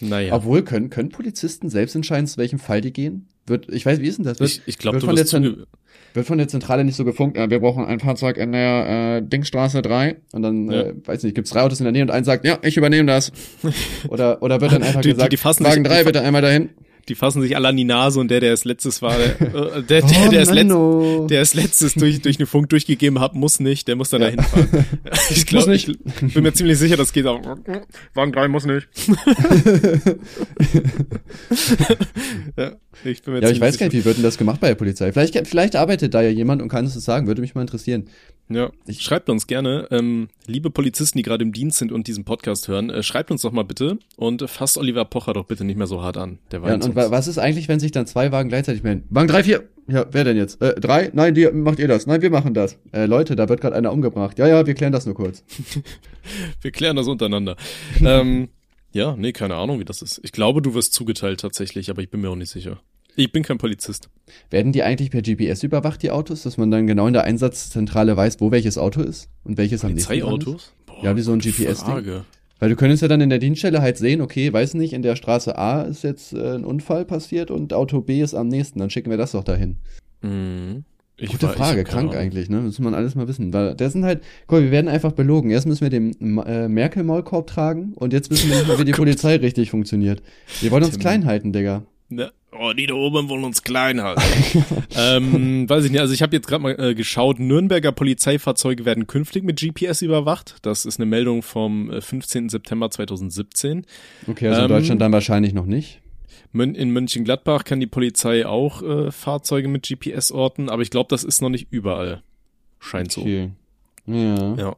naja. obwohl, können, können Polizisten selbst entscheiden, zu welchem Fall die gehen? Wird, ich weiß, wie ist denn das? Wird, ich ich glaube, du wirst zuge wird von der Zentrale nicht so gefunkt, äh, wir brauchen ein Fahrzeug in der äh, Dingstraße 3 und dann, Ja. äh, weiß nicht, gibt's drei Autos in der Nähe und eins sagt, ja, ich übernehme das. <laughs> Oder, oder wird dann einfach Die- die- gesagt, die fassen Wagen sich- 3 die- bitte einmal dahin. Die fassen sich alle an die Nase und der, der als letztes war, äh, der, der, Oh, der, letzt, der ist letztes durch, durch den Funk durchgegeben hat, muss nicht, der muss dann Ja. dahin fahren. <laughs> Ich glaube, nicht. ich bin mir ziemlich sicher, das geht auch. Wagen 3 muss nicht. <laughs> ja, ich bin mir Ja, aber ich weiß sicher. gar nicht, wie wird denn das gemacht bei der Polizei? Vielleicht, vielleicht arbeitet da ja jemand und kann es sagen, würde mich mal interessieren. Ja, schreibt uns gerne, ähm, liebe Polizisten, die gerade im Dienst sind und diesen Podcast hören, äh, schreibt uns doch mal bitte und fasst Oliver Pocher doch bitte nicht mehr so hart an. Der Ja, weint und, wa- was ist eigentlich, wenn sich dann zwei Wagen gleichzeitig melden? Wagen 3, 4. Ja, wer denn jetzt? Äh, drei? Nein, die, macht ihr das. Nein, wir machen das. Äh, Leute, da wird gerade einer umgebracht. Ja, ja, wir klären das nur kurz. <laughs> Wir klären das untereinander. ähm, ja, nee, keine Ahnung, wie das ist. Ich glaube, du wirst zugeteilt tatsächlich, aber ich bin mir auch nicht sicher. Ich bin kein Polizist. Werden die eigentlich per GPS überwacht, die Autos, dass man dann genau in der Einsatzzentrale weiß, wo welches Auto ist und welches am nächsten? Polizeiautos? Boah, Ja, wie so ein GPS-Ding. Weil du könntest ja dann in der Dienststelle halt sehen, okay, weiß nicht, in der Straße A ist jetzt äh, ein Unfall passiert und Auto B ist am nächsten, dann schicken wir das doch dahin. Mhm. Ich Gute war- Frage, krank eigentlich, ne? Muss man alles mal wissen. Weil das sind halt, guck mal, wir werden einfach belogen. Erst müssen wir den äh, Merkel-Maulkorb tragen und jetzt wissen wir nicht mehr, wie die <laughs> Polizei richtig funktioniert. Die wollen uns Tim. klein halten, Digga. Ne? Oh, die da oben wollen uns klein halten. <laughs> ähm, weiß ich nicht, also ich habe jetzt gerade mal äh, geschaut, Nürnberger Polizeifahrzeuge werden künftig mit GPS überwacht. Das ist eine Meldung vom äh, 15. September 2017. Okay, also in Ähm, Deutschland dann wahrscheinlich noch nicht. In Mönchengladbach kann die Polizei auch äh, Fahrzeuge mit GPS orten, aber ich glaube, das ist noch nicht überall. Scheint so. Okay. Ja. Ja.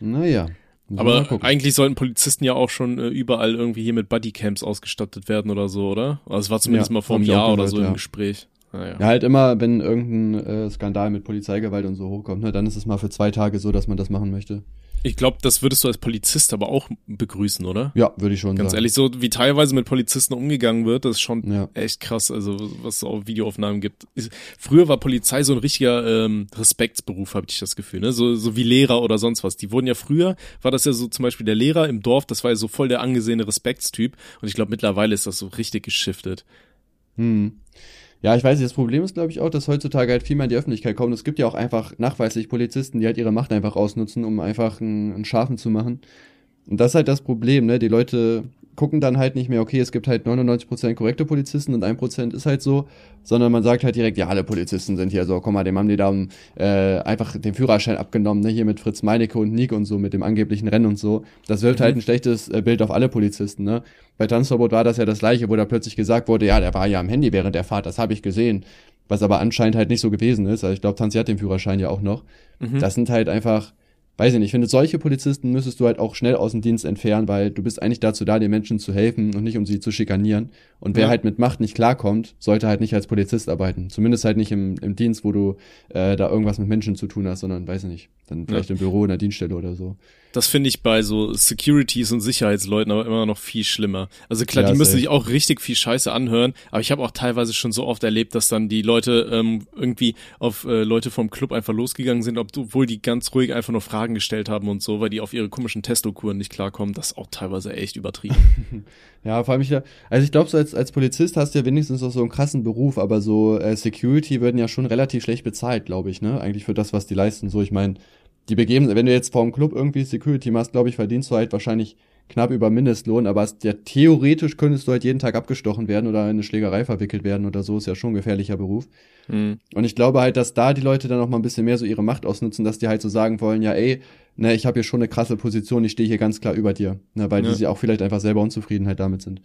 Naja. Aber eigentlich sollten Polizisten ja auch schon äh, überall irgendwie hier mit Bodycams ausgestattet werden oder so, oder? Also es war zumindest Ja, mal vor einem Jahr oder gehört, so im ja. Gespräch. Naja. Ja, halt immer, wenn irgendein äh, Skandal mit Polizeigewalt und so hochkommt, ne, dann ist es mal für zwei Tage so, dass man das machen möchte. Ich glaube, das würdest du als Polizist aber auch begrüßen, oder? Ja, würde ich schon Ganz sagen. ehrlich, so wie teilweise mit Polizisten umgegangen wird, das ist schon Ja. echt krass, also was es auch Videoaufnahmen gibt. Früher war Polizei so ein richtiger ähm, Respektsberuf, habe ich das Gefühl, ne? So, so wie Lehrer oder sonst was. Die wurden ja früher, war das ja so zum Beispiel der Lehrer im Dorf, das war ja so voll der angesehene Respektstyp. Und ich glaube, mittlerweile ist das so richtig geschiftet. Hm. Ja, ich weiß nicht, das Problem ist, glaube ich, auch, dass heutzutage halt viel mehr in die Öffentlichkeit kommen. Es gibt ja auch einfach nachweislich Polizisten, die halt ihre Macht einfach ausnutzen, um einfach einen, einen Schafen zu machen. Und das ist halt das Problem, ne? Die Leute gucken dann halt nicht mehr, okay, es gibt halt 99% korrekte Polizisten und 1% ist halt so, sondern man sagt halt direkt, ja, alle Polizisten sind hier so, komm mal, dem haben die da äh, einfach den Führerschein abgenommen, ne? Hier mit Fritz Meinecke und Nick und so, mit dem angeblichen Rennen und so. Das wirft Mhm. halt ein schlechtes äh, Bild auf alle Polizisten, ne? Bei Tanzverbot war das ja das gleiche, wo da plötzlich gesagt wurde, ja, der war ja am Handy während der Fahrt, das habe ich gesehen. Was aber anscheinend halt nicht so gewesen ist. Also ich glaube, Tanzi hat den Führerschein ja auch noch. Mhm. Das sind halt einfach, weiß ich nicht, ich finde, solche Polizisten müsstest du halt auch schnell aus dem Dienst entfernen, weil du bist eigentlich dazu da, den Menschen zu helfen und nicht um sie zu schikanieren. Und wer Ja. halt mit Macht nicht klarkommt, sollte halt nicht als Polizist arbeiten. Zumindest halt nicht im, im Dienst, wo du äh, da irgendwas mit Menschen zu tun hast, sondern, weiß ich nicht, dann vielleicht im Büro, in der Dienststelle oder so. Das finde ich bei so Securities und Sicherheitsleuten aber immer noch viel schlimmer. Also klar, Ja, die müssen sich auch richtig viel Scheiße anhören, aber ich habe auch teilweise schon so oft erlebt, dass dann die Leute ähm, irgendwie auf äh, Leute vom Club einfach losgegangen sind, obwohl die ganz ruhig einfach nur Fragen gestellt haben und so, weil die auf ihre komischen Testokuren nicht klarkommen. Das ist auch teilweise echt übertrieben. <laughs> Ja, vor allem ich, also ich glaube, so als, als Polizist hast du ja wenigstens auch so einen krassen Beruf, aber so äh, Security werden ja schon relativ schlecht bezahlt, glaube ich, ne? Eigentlich für das, was die leisten. So, ich meine, die begeben, wenn du jetzt vorm Club irgendwie Security machst, glaube ich, verdienst du halt wahrscheinlich knapp über Mindestlohn, aber es, ja, theoretisch könntest du halt jeden Tag abgestochen werden oder in eine Schlägerei verwickelt werden oder so, ist ja schon ein gefährlicher Beruf. Hm. Und ich glaube halt, dass da die Leute dann auch mal ein bisschen mehr so ihre Macht ausnutzen, dass die halt so sagen wollen, ja ey, ne, ich habe hier schon eine krasse Position, ich stehe hier ganz klar über dir, ne, weil Ja. die sie auch vielleicht einfach selber unzufrieden halt damit sind.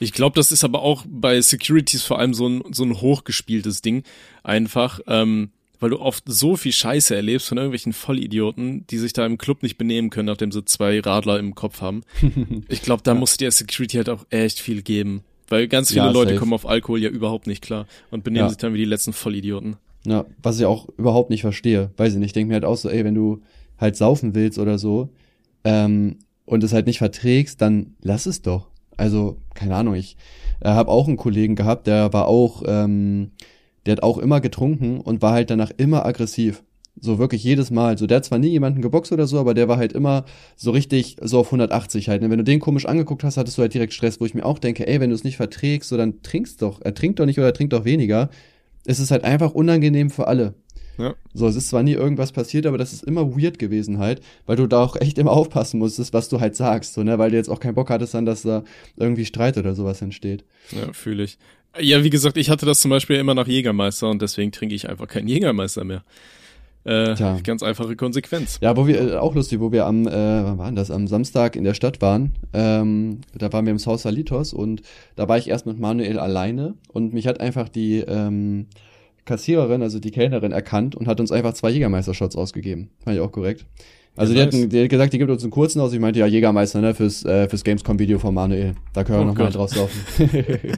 Ich glaube, das ist aber auch bei Securities vor allem so ein, so ein hochgespieltes Ding. Einfach, ähm, weil du oft so viel Scheiße erlebst von irgendwelchen Vollidioten, die sich da im Club nicht benehmen können, nachdem sie zwei Radler im Kopf haben. <laughs> Ich glaube, da muss dir Security halt auch echt viel geben. Weil ganz viele Ja, Leute safe. kommen auf Alkohol ja überhaupt nicht klar und benehmen Ja. sich dann wie die letzten Vollidioten. Ja, was ich auch überhaupt nicht verstehe. Weiß ich nicht, ich denke mir halt auch so, ey, wenn du halt saufen willst oder so ähm, und es halt nicht verträgst, dann lass es doch. Also, keine Ahnung, ich äh, habe auch einen Kollegen gehabt, der war auch, ähm, der hat auch immer getrunken und war halt danach immer aggressiv. So wirklich jedes Mal. So, der hat zwar nie jemanden geboxt oder so, aber der war halt immer so richtig so auf 180 halt. Und wenn du den komisch angeguckt hast, hattest du halt direkt Stress, wo ich mir auch denke, ey, wenn du es nicht verträgst, so dann trinkst doch, er trinkt doch nicht oder trinkt doch weniger. Es ist halt einfach unangenehm für alle. Ja. So, es ist zwar nie irgendwas passiert, aber das ist immer weird gewesen halt, weil du da auch echt immer aufpassen musstest, was du halt sagst, so, ne, weil du jetzt auch keinen Bock hattest dann, dass da irgendwie Streit oder sowas entsteht. Ja, fühle ich. Ja, wie gesagt, ich hatte das zum Beispiel immer nach Jägermeister und deswegen trinke ich einfach keinen Jägermeister mehr. Äh, Tja. ganz einfache Konsequenz. Ja, wo wir, äh, auch lustig, wo wir am, äh, wann war denn das, am Samstag in der Stadt waren, ähm, da waren wir im Haus Salitos und da war ich erst mit Manuel alleine und mich hat einfach die, ähm, Kassiererin, also die Kellnerin, erkannt und hat uns einfach zwei Jägermeister-Shots ausgegeben. Fand ich auch korrekt. Also Ja, die, nice. hatten, die hat gesagt, die gibt uns einen kurzen aus. Ich meinte, ja, Jägermeister, ne, fürs, äh, fürs Gamescom-Video von Manuel. Da können wir Oh noch mal Gott. draus laufen. <laughs>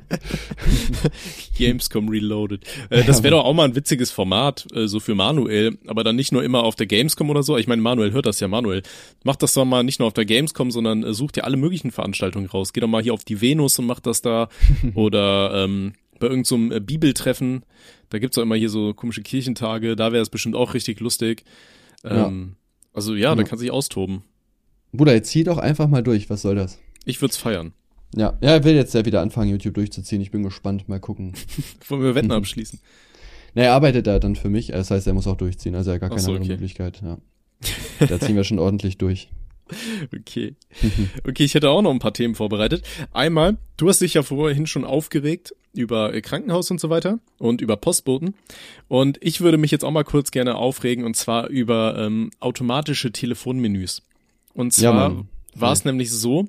Gamescom Reloaded. Äh, das wäre doch auch mal ein witziges Format, äh, so für Manuel, aber dann nicht nur immer auf der Gamescom oder so. Ich meine, Manuel hört das ja, Manuel. Macht das doch mal nicht nur auf der Gamescom, sondern äh, sucht ja alle möglichen Veranstaltungen raus. Geh doch mal hier auf die Venus und macht das da. <laughs> oder ähm, bei irgendeinem so äh, Bibeltreffen, da gibt's auch immer hier so komische Kirchentage, da wäre es bestimmt auch richtig lustig. Ähm, ja. Also ja, ja, da kann sich austoben. Bruder, jetzt zieh doch einfach mal durch, was soll das? Ich würd's feiern. Ja, ja, er will jetzt ja wieder anfangen, YouTube durchzuziehen. Ich bin gespannt, mal gucken. <laughs> Wollen wir Wetten abschließen? Na, er arbeitet da dann für mich, das heißt, er muss auch durchziehen, also er hat gar keine so, andere okay. Möglichkeit, ja. <laughs> da ziehen wir schon ordentlich durch. <laughs> Okay. Okay, ich hätte auch noch ein paar Themen vorbereitet. Einmal, du hast dich ja vorhin schon aufgeregt über Krankenhaus und so weiter und über Postboten. Und ich würde mich jetzt auch mal kurz gerne aufregen und zwar über ähm, automatische Telefonmenüs. Und zwar ja, war es nämlich so,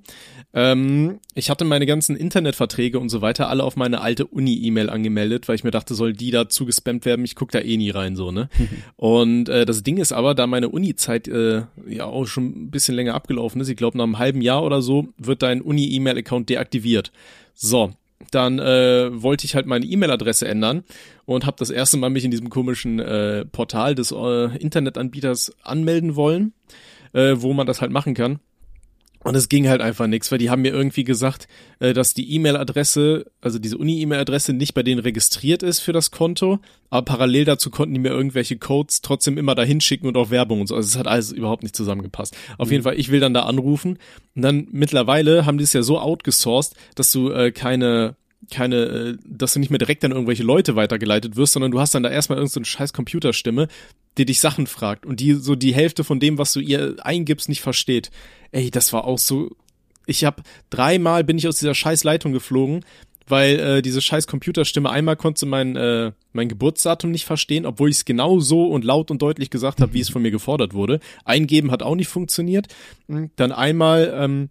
ähm, ich hatte meine ganzen Internetverträge und so weiter alle auf meine alte Uni-E-Mail angemeldet, weil ich mir dachte, soll die da zugespammt werden? Ich guck da eh nie rein, so, ne? <laughs> und äh, das Ding ist aber, da meine Uni-Zeit äh, ja auch schon ein bisschen länger abgelaufen ist, ich glaube nach einem halben Jahr oder so, wird dein Uni-E-Mail-Account deaktiviert. So, dann äh, wollte ich halt meine E-Mail-Adresse ändern und habe das erste Mal mich in diesem komischen äh, Portal des äh, Internetanbieters anmelden wollen, äh, wo man das halt machen kann. Und es ging halt einfach nichts, weil die haben mir irgendwie gesagt, äh, dass die E-Mail-Adresse, also diese Uni-E-Mail-Adresse nicht bei denen registriert ist für das Konto, aber parallel dazu konnten die mir irgendwelche Codes trotzdem immer dahin schicken und auch Werbung und so. Also es hat alles überhaupt nicht zusammengepasst. Auf mhm. jeden Fall, ich will dann da anrufen und dann mittlerweile haben die es ja so outgesourced, dass du äh, keine keine, äh, dass du nicht mehr direkt an irgendwelche Leute weitergeleitet wirst, sondern du hast dann da erstmal irgendeine so scheiß Computerstimme, die dich Sachen fragt und die so die Hälfte von dem, was du ihr eingibst, nicht versteht. Ey, das war auch so. Ich habe dreimal bin ich aus dieser scheiß Leitung geflogen, weil äh, diese scheiß Computerstimme einmal konnte mein äh, mein Geburtsdatum nicht verstehen, obwohl ich es genau so und laut und deutlich gesagt habe, wie es von mir gefordert wurde. Eingeben hat auch nicht funktioniert. Dann einmal ähm,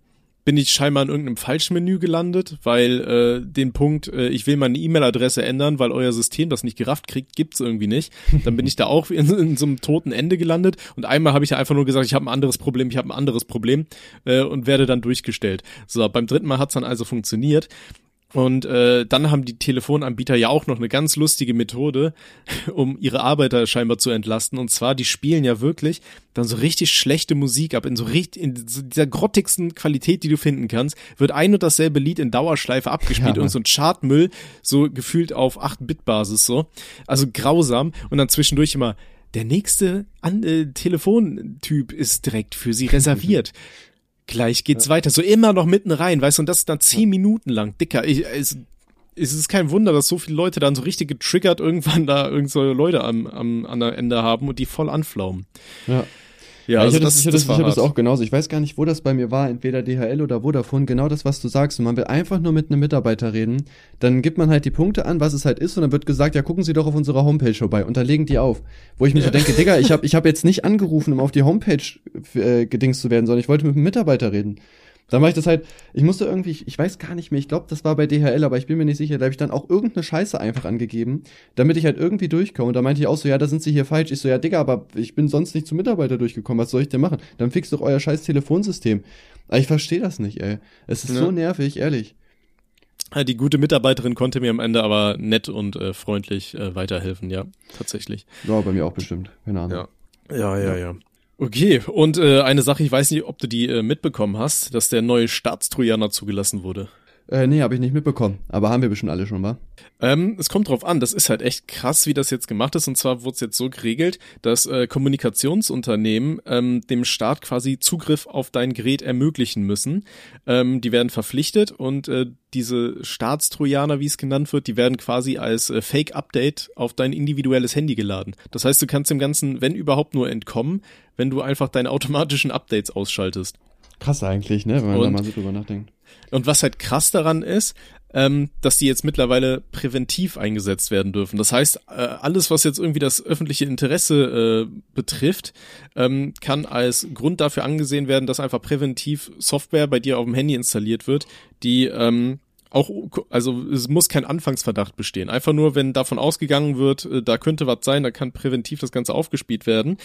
bin ich scheinbar in irgendeinem Falschmenü gelandet, weil äh, den Punkt, äh, ich will meine E-Mail-Adresse ändern, weil euer System das nicht gerafft kriegt, gibt's irgendwie nicht. Dann bin ich da auch in, in so einem toten Ende gelandet und einmal habe ich ja einfach nur gesagt, ich habe ein anderes Problem, ich habe ein anderes Problem äh, und werde dann durchgestellt. So, beim dritten Mal hat's dann also funktioniert und äh, dann haben die Telefonanbieter ja auch noch eine ganz lustige Methode, <laughs> um ihre Arbeiter scheinbar zu entlasten. Und zwar, die spielen ja wirklich dann so richtig schlechte Musik ab, in so richtig, in so dieser grottigsten Qualität, die du finden kannst, wird ein und dasselbe Lied in Dauerschleife abgespielt ja. und so ein Chartmüll, so gefühlt auf 8-Bit-Basis so. Also grausam. Und dann zwischendurch immer, der nächste An äh, Telefontyp ist direkt für sie reserviert. <laughs> Gleich geht's ja. weiter. So immer noch mitten rein, weißt du, und das ist dann zehn Minuten lang. Dicker, ich, es, es ist kein Wunder, dass so viele Leute dann so richtig getriggert irgendwann da irgend so Leute am, am, an der Ende haben und die voll anflaumen. Ja. Ja, also ich hatte das, ich hatte das, das, ich hatte das auch genauso. Ich weiß gar nicht, wo das bei mir war, entweder DHL oder Vodafone, genau das, was du sagst. Und man will einfach nur mit einem Mitarbeiter reden. Dann gibt man halt die Punkte an, was es halt ist, und dann wird gesagt, ja, gucken Sie doch auf unserer Homepage vorbei. Und da legen die auf. Wo ich mir ja. so denke, Digga, ich <laughs> habe ich hab jetzt nicht angerufen, um auf die Homepage äh, gedingst zu werden, sondern ich wollte mit einem Mitarbeiter reden. Dann war ich das halt, ich musste irgendwie, ich, ich weiß gar nicht mehr, ich glaube, das war bei DHL, aber ich bin mir nicht sicher, da habe ich dann auch irgendeine Scheiße einfach angegeben, damit ich halt irgendwie durchkomme. Und da meinte ich auch so, ja, da sind sie hier falsch. Ich so, ja, Digga, aber ich bin sonst nicht zum Mitarbeiter durchgekommen, was soll ich denn machen? Dann fixt doch euer scheiß Telefonsystem. Aber ich verstehe das nicht, ey. Es ist ja. so nervig, ehrlich. Die gute Mitarbeiterin konnte mir am Ende aber nett und äh, freundlich äh, weiterhelfen, ja, tatsächlich. Ja, bei mir auch bestimmt, keine Ahnung. Ja, ja, ja. ja. Okay, und äh, eine Sache, ich weiß nicht, ob du die äh, mitbekommen hast, dass der neue Staatstrojaner zugelassen wurde. Äh, nee, habe ich nicht mitbekommen. Aber haben wir bestimmt alle schon, wa? Ähm, es kommt drauf an. Das ist halt echt krass, wie das jetzt gemacht ist. Und zwar wurde es jetzt so geregelt, dass äh, Kommunikationsunternehmen ähm, dem Staat quasi Zugriff auf dein Gerät ermöglichen müssen. Ähm, die werden verpflichtet und äh, diese Staatstrojaner, wie es genannt wird, die werden quasi als äh, Fake-Update auf dein individuelles Handy geladen. Das heißt, du kannst dem Ganzen, wenn überhaupt, nur entkommen, wenn du einfach deine automatischen Updates ausschaltest. Krass eigentlich, ne, wenn man und, da mal so drüber nachdenkt. Und was halt krass daran ist, ähm, dass die jetzt mittlerweile präventiv eingesetzt werden dürfen. Das heißt, äh, alles, was jetzt irgendwie das öffentliche Interesse äh, betrifft, ähm, kann als Grund dafür angesehen werden, dass einfach präventiv Software bei dir auf dem Handy installiert wird, die ähm, auch, also es muss kein Anfangsverdacht bestehen. Einfach nur, wenn davon ausgegangen wird, äh, da könnte was sein, da kann präventiv das Ganze aufgespielt werden.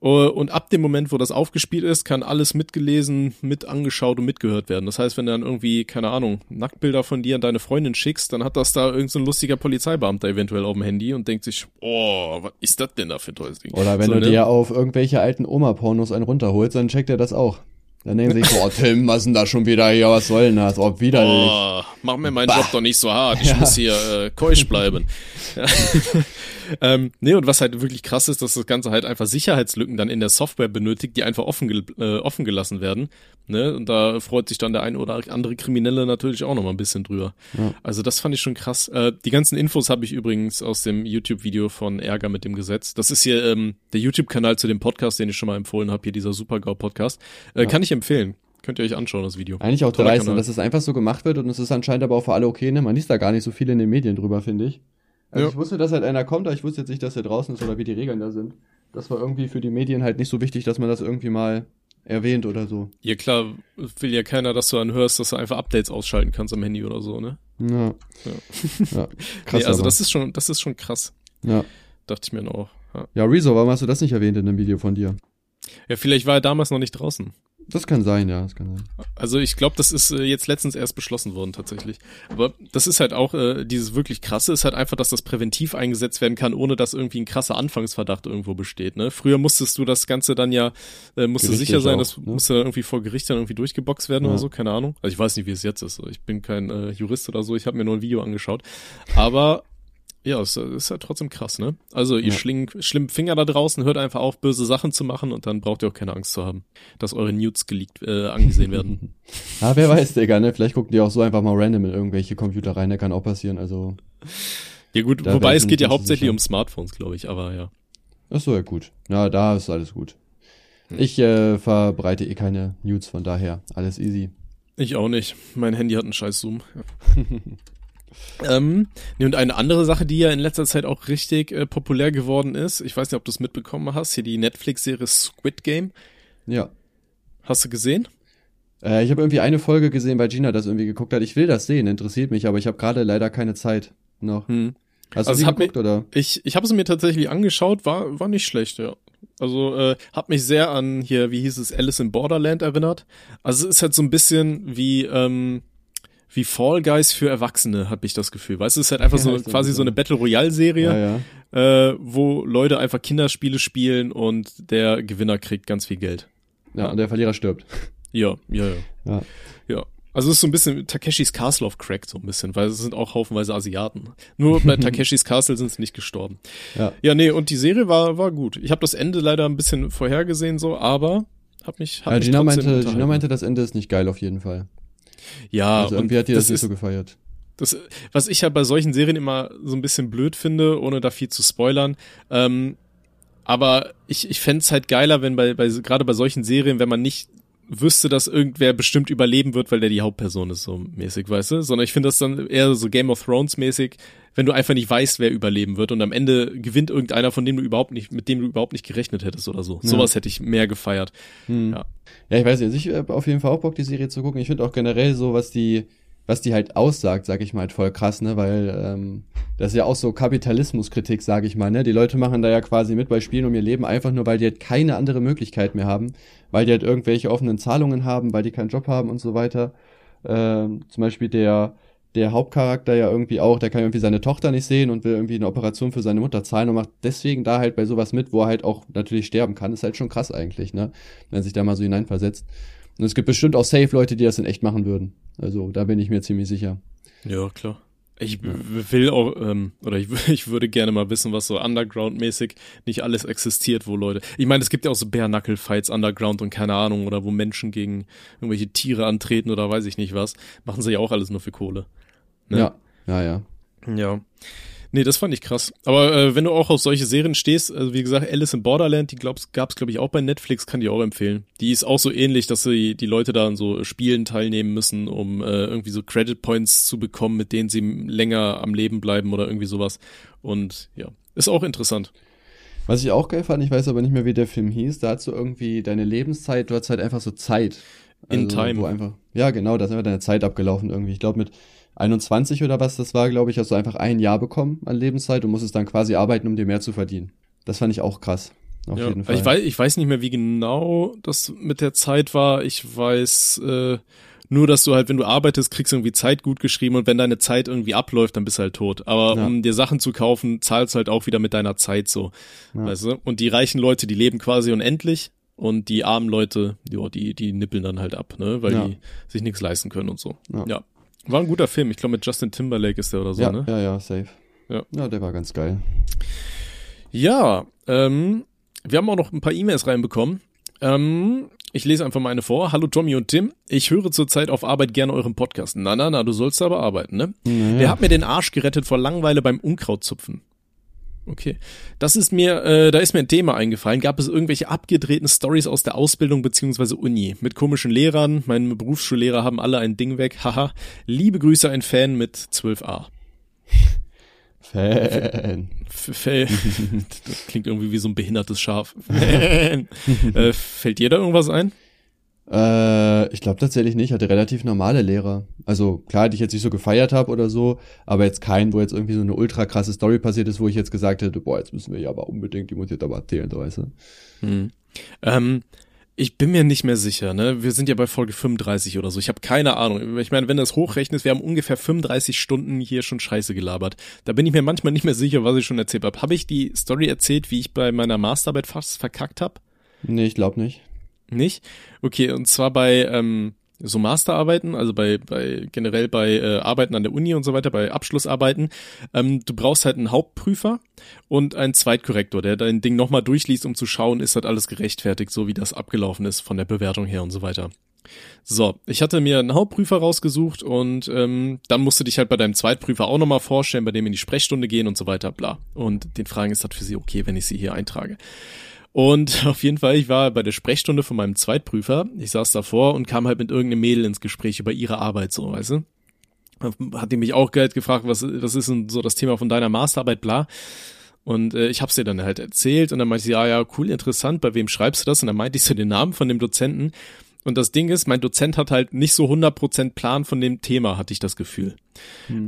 Äh, und ab dem Moment, wo das aufgespielt ist, kann alles mitgelesen, mit angeschaut und mitgehört werden. Das heißt, wenn du dann irgendwie, keine Ahnung, Nacktbilder von dir an deine Freundin schickst, dann hat das da irgendein so lustiger Polizeibeamter eventuell auf dem Handy und denkt sich, oh, was ist das denn da für ein tolles Ding? Oder wenn so, du ne? dir auf irgendwelche alten Oma-Pornos einen runterholst, dann checkt er das auch. Dann denken sie sich so, oh <laughs> Tim, was denn da schon wieder hier, was soll denn das? Oh, widerlich. Oh, mach mir meinen Job doch nicht so hart. Ich <laughs> muss hier äh, keusch bleiben. <laughs> Ähm, nee, und was halt wirklich krass ist, dass das Ganze halt einfach Sicherheitslücken dann in der Software benötigt, die einfach offen, gel äh, offen gelassen werden. Ne? Und da freut sich dann der ein oder andere Kriminelle natürlich auch noch mal ein bisschen drüber. Ja. Also das fand ich schon krass. Äh, die ganzen Infos habe ich übrigens aus dem YouTube-Video von Ärger mit dem Gesetz. Das ist hier ähm, der YouTube-Kanal zu dem Podcast, den ich schon mal empfohlen habe, hier dieser Super-GAU-Podcast. Äh, ja. Kann ich empfehlen. Könnt ihr euch anschauen, das Video. Eigentlich auch dreist, dass es einfach so gemacht wird und es ist anscheinend aber auch für alle okay, ne? Man liest da gar nicht so viel in den Medien drüber, finde ich. Also ja. ich wusste, dass halt einer kommt, aber ich wusste jetzt nicht, dass er draußen ist oder wie die Regeln da sind. Das war irgendwie für die Medien halt nicht so wichtig, dass man das irgendwie mal erwähnt oder so. Ja klar, will ja keiner, dass du dann hörst, dass du einfach Updates ausschalten kannst am Handy oder so, ne? Ja. Ja, <laughs> ja krass. Nee, also aber. das ist schon, das ist schon krass. Ja. Dachte ich mir noch. Ja. ja, Rezo, warum hast du das nicht erwähnt in einem Video von dir? Ja, vielleicht war er damals noch nicht draußen. Das kann sein, ja, das kann sein. Also ich glaube, das ist äh, jetzt letztens erst beschlossen worden tatsächlich. Aber das ist halt auch äh, dieses wirklich krasse, ist halt einfach, dass das präventiv eingesetzt werden kann, ohne dass irgendwie ein krasser Anfangsverdacht irgendwo besteht. Ne? Früher musstest du das Ganze dann ja, äh, musste sicher sein, auch, das ne? musste dann irgendwie vor Gericht dann irgendwie durchgeboxt werden ja. oder so, keine Ahnung. Also ich weiß nicht, wie es jetzt ist. Ich bin kein äh, Jurist oder so, ich habe mir nur ein Video angeschaut. Aber ja, ist, ist ja trotzdem krass, ne? Also ihr ja. schling, schlimmen Finger da draußen, hört einfach auf, böse Sachen zu machen und dann braucht ihr auch keine Angst zu haben, dass eure Nudes geleakt, äh, angesehen werden. ja, <laughs> wer weiß, Digga, ne? Vielleicht gucken die auch so einfach mal random in irgendwelche Computer rein, der kann auch passieren, also. Ja gut, wobei es geht ja hauptsächlich um Smartphones, glaube ich, aber ja. Ach so, ja gut. Ja, da ist alles gut. Hm. Ich äh, verbreite eh keine Nudes, von daher alles easy. Ich auch nicht. Mein Handy hat einen scheiß Zoom. <laughs> Ähm, nee, und eine andere Sache, die ja in letzter Zeit auch richtig äh, populär geworden ist, ich weiß nicht, ob du es mitbekommen hast, hier die Netflix-Serie Squid Game. Ja. Hast du gesehen? Äh, ich habe irgendwie eine Folge gesehen, weil Gina das irgendwie geguckt hat. Ich will das sehen, interessiert mich, aber ich habe gerade leider keine Zeit noch. Hm. Hast also du geguckt, mir, oder? Ich, ich habe es mir tatsächlich angeschaut, war, war nicht schlecht, ja. Also äh, hat mich sehr an hier, wie hieß es, Alice in Borderland erinnert. Also es ist halt so ein bisschen wie ähm, wie Fall Guys für Erwachsene, habe ich das Gefühl. Weißt du, es ist halt einfach ja, so quasi so eine Battle Royale Serie, ja, ja. Äh, wo Leute einfach Kinderspiele spielen und der Gewinner kriegt ganz viel Geld. Ja, und der Verlierer stirbt. Ja, ja, ja. Ja. ja. Also es ist so ein bisschen Takeshis Castle of Crack, so ein bisschen, weil es sind auch haufenweise Asiaten. Nur bei <laughs> Takeshis Castle sind sie nicht gestorben. Ja. ja, nee, und die Serie war, war gut. Ich habe das Ende leider ein bisschen vorhergesehen, so, aber hab mich, hab ja, mich Gina meinte, Gina meinte, das Ende ist nicht geil auf jeden Fall. Ja, also irgendwie hat die das, das nicht so gefeiert. Das, was ich ja bei solchen Serien immer so ein bisschen blöd finde, ohne da viel zu spoilern, ähm, aber ich, ich fände halt geiler, wenn bei, bei gerade bei solchen Serien, wenn man nicht wüsste, dass irgendwer bestimmt überleben wird, weil der die Hauptperson ist, so mäßig, weißt du? Sondern ich finde das dann eher so Game of Thrones mäßig, wenn du einfach nicht weißt, wer überleben wird und am Ende gewinnt irgendeiner, von dem du überhaupt nicht, mit dem du überhaupt nicht gerechnet hättest oder so. Ja. Sowas hätte ich mehr gefeiert. Hm. Ja. ja, ich weiß nicht, also ich habe auf jeden Fall auch Bock, die Serie zu gucken. Ich finde auch generell so, was die, was die halt aussagt, sag ich mal, halt voll krass, ne, weil ähm, das ist ja auch so Kapitalismuskritik, sag ich mal, ne. Die Leute machen da ja quasi mit bei Spielen um ihr Leben einfach nur, weil die halt keine andere Möglichkeit mehr haben, weil die halt irgendwelche offenen Zahlungen haben, weil die keinen Job haben und so weiter. Ähm, zum Beispiel der der Hauptcharakter ja irgendwie auch, der kann irgendwie seine Tochter nicht sehen und will irgendwie eine Operation für seine Mutter zahlen und macht deswegen da halt bei sowas mit, wo er halt auch natürlich sterben kann. ist halt schon krass eigentlich, ne? Wenn sich da mal so hineinversetzt. Und es gibt bestimmt auch safe Leute, die das in echt machen würden. Also da bin ich mir ziemlich sicher. Ja, klar. Ich will auch, ähm, oder ich, <laughs> ich würde gerne mal wissen, was so Underground-mäßig nicht alles existiert, wo Leute. Ich meine, es gibt ja auch so Bare-Knuckle-Fights Underground und keine Ahnung, oder wo Menschen gegen irgendwelche Tiere antreten oder weiß ich nicht was. Machen sie ja auch alles nur für Kohle. Ne? Ja, ja, ja. Ja. Nee, das fand ich krass. Aber äh, wenn du auch auf solche Serien stehst, also wie gesagt, Alice in Borderland, die glaub's, gab's glaube ich auch bei Netflix, kann die auch empfehlen. Die ist auch so ähnlich, dass sie die Leute da an so Spielen teilnehmen müssen, um äh, irgendwie so Credit Points zu bekommen, mit denen sie länger am Leben bleiben oder irgendwie sowas. Und ja, ist auch interessant. Was ich auch geil fand, ich weiß aber nicht mehr, wie der Film hieß, da hast du irgendwie deine Lebenszeit, du hast halt einfach so Zeit. Also, in Time. Wo einfach, ja, genau, da ist einfach deine Zeit abgelaufen irgendwie. Ich glaube mit 21 oder was das war, glaube ich, hast du einfach ein Jahr bekommen an Lebenszeit und musstest dann quasi arbeiten, um dir mehr zu verdienen. Das fand ich auch krass. Auf ja, jeden Fall. Ich weiß, ich weiß nicht mehr, wie genau das mit der Zeit war. Ich weiß äh, nur, dass du halt, wenn du arbeitest, kriegst du irgendwie Zeit gut geschrieben und wenn deine Zeit irgendwie abläuft, dann bist du halt tot. Aber ja. um dir Sachen zu kaufen, zahlst du halt auch wieder mit deiner Zeit so. Ja. Weißt du? Und die reichen Leute, die leben quasi unendlich und die armen Leute, ja, die, die nippeln dann halt ab, ne, weil Ja. die sich nichts leisten können und so. Ja. Ja. War ein guter Film. Ich glaube, mit Justin Timberlake ist der oder so, ja, ne? ja, ja, safe. Ja. ja, der war ganz geil. Ja, ähm, wir haben auch noch ein paar E-Mails reinbekommen. Ähm, ich lese einfach mal eine vor. Hallo Tommy und Tim. Ich höre zurzeit auf Arbeit gerne euren Podcast. Na, na, na, du sollst aber arbeiten, ne? Der hat mir den Arsch gerettet vor Langweile beim Unkrautzupfen. Okay. Das ist mir, äh, da ist mir ein Thema eingefallen. Gab es irgendwelche abgedrehten Stories aus der Ausbildung beziehungsweise Uni? Mit komischen Lehrern. Meine Berufsschullehrer haben alle ein Ding weg. Haha. Liebe Grüße, ein Fan mit 12a. Fan. F- Fäll. <laughs> das klingt irgendwie wie so ein behindertes Schaf. äh, fällt dir da irgendwas ein? Äh, ich glaube tatsächlich nicht. Ich hatte relativ normale Lehrer. Also klar, die ich jetzt nicht so gefeiert habe oder so, aber jetzt keinen, wo jetzt irgendwie so eine ultra krasse Story passiert ist, wo ich jetzt gesagt hätte, boah, jetzt müssen wir ja aber unbedingt, die muss jetzt aber erzählen, so weißt du. Hm. Ähm, ich bin mir nicht mehr sicher, ne? Wir sind ja bei Folge 35 oder so. Ich habe keine Ahnung. Ich meine, wenn du das hochrechnest, wir haben ungefähr 35 Stunden hier schon Scheiße gelabert. Da bin ich mir manchmal nicht mehr sicher, was ich schon erzählt habe. Habe ich die Story erzählt, wie ich bei meiner Masterarbeit fast verkackt habe? Nee, ich glaube nicht. Nicht? Okay, und zwar bei ähm, so Masterarbeiten, also bei, bei generell bei äh, Arbeiten an der Uni und so weiter, bei Abschlussarbeiten, ähm, du brauchst halt einen Hauptprüfer und einen Zweitkorrektor, der dein Ding nochmal durchliest, um zu schauen, ist das alles gerechtfertigt, so wie das abgelaufen ist von der Bewertung her und so weiter. So, ich hatte mir einen Hauptprüfer rausgesucht und ähm, dann musst du dich halt bei deinem Zweitprüfer auch nochmal vorstellen, bei dem in die Sprechstunde gehen und so weiter, bla. Und den Fragen ist das für sie okay, wenn ich sie hier eintrage. Und <laughs> auf jeden Fall, ich war bei der Sprechstunde von meinem Zweitprüfer. Ich saß davor und kam halt mit irgendeinem Mädel ins Gespräch über ihre Arbeit, so, weißt du? Hat die mich auch gefragt, was, was ist denn so das Thema von deiner Masterarbeit, bla. Und äh, ich hab's ihr dann halt erzählt und dann meinte sie, ja, ja, cool, interessant, bei wem schreibst du das? Und dann meinte ich so den Namen von dem Dozenten. Und das Ding ist, mein Dozent hat halt nicht so 100% Plan von dem Thema, hatte ich das Gefühl.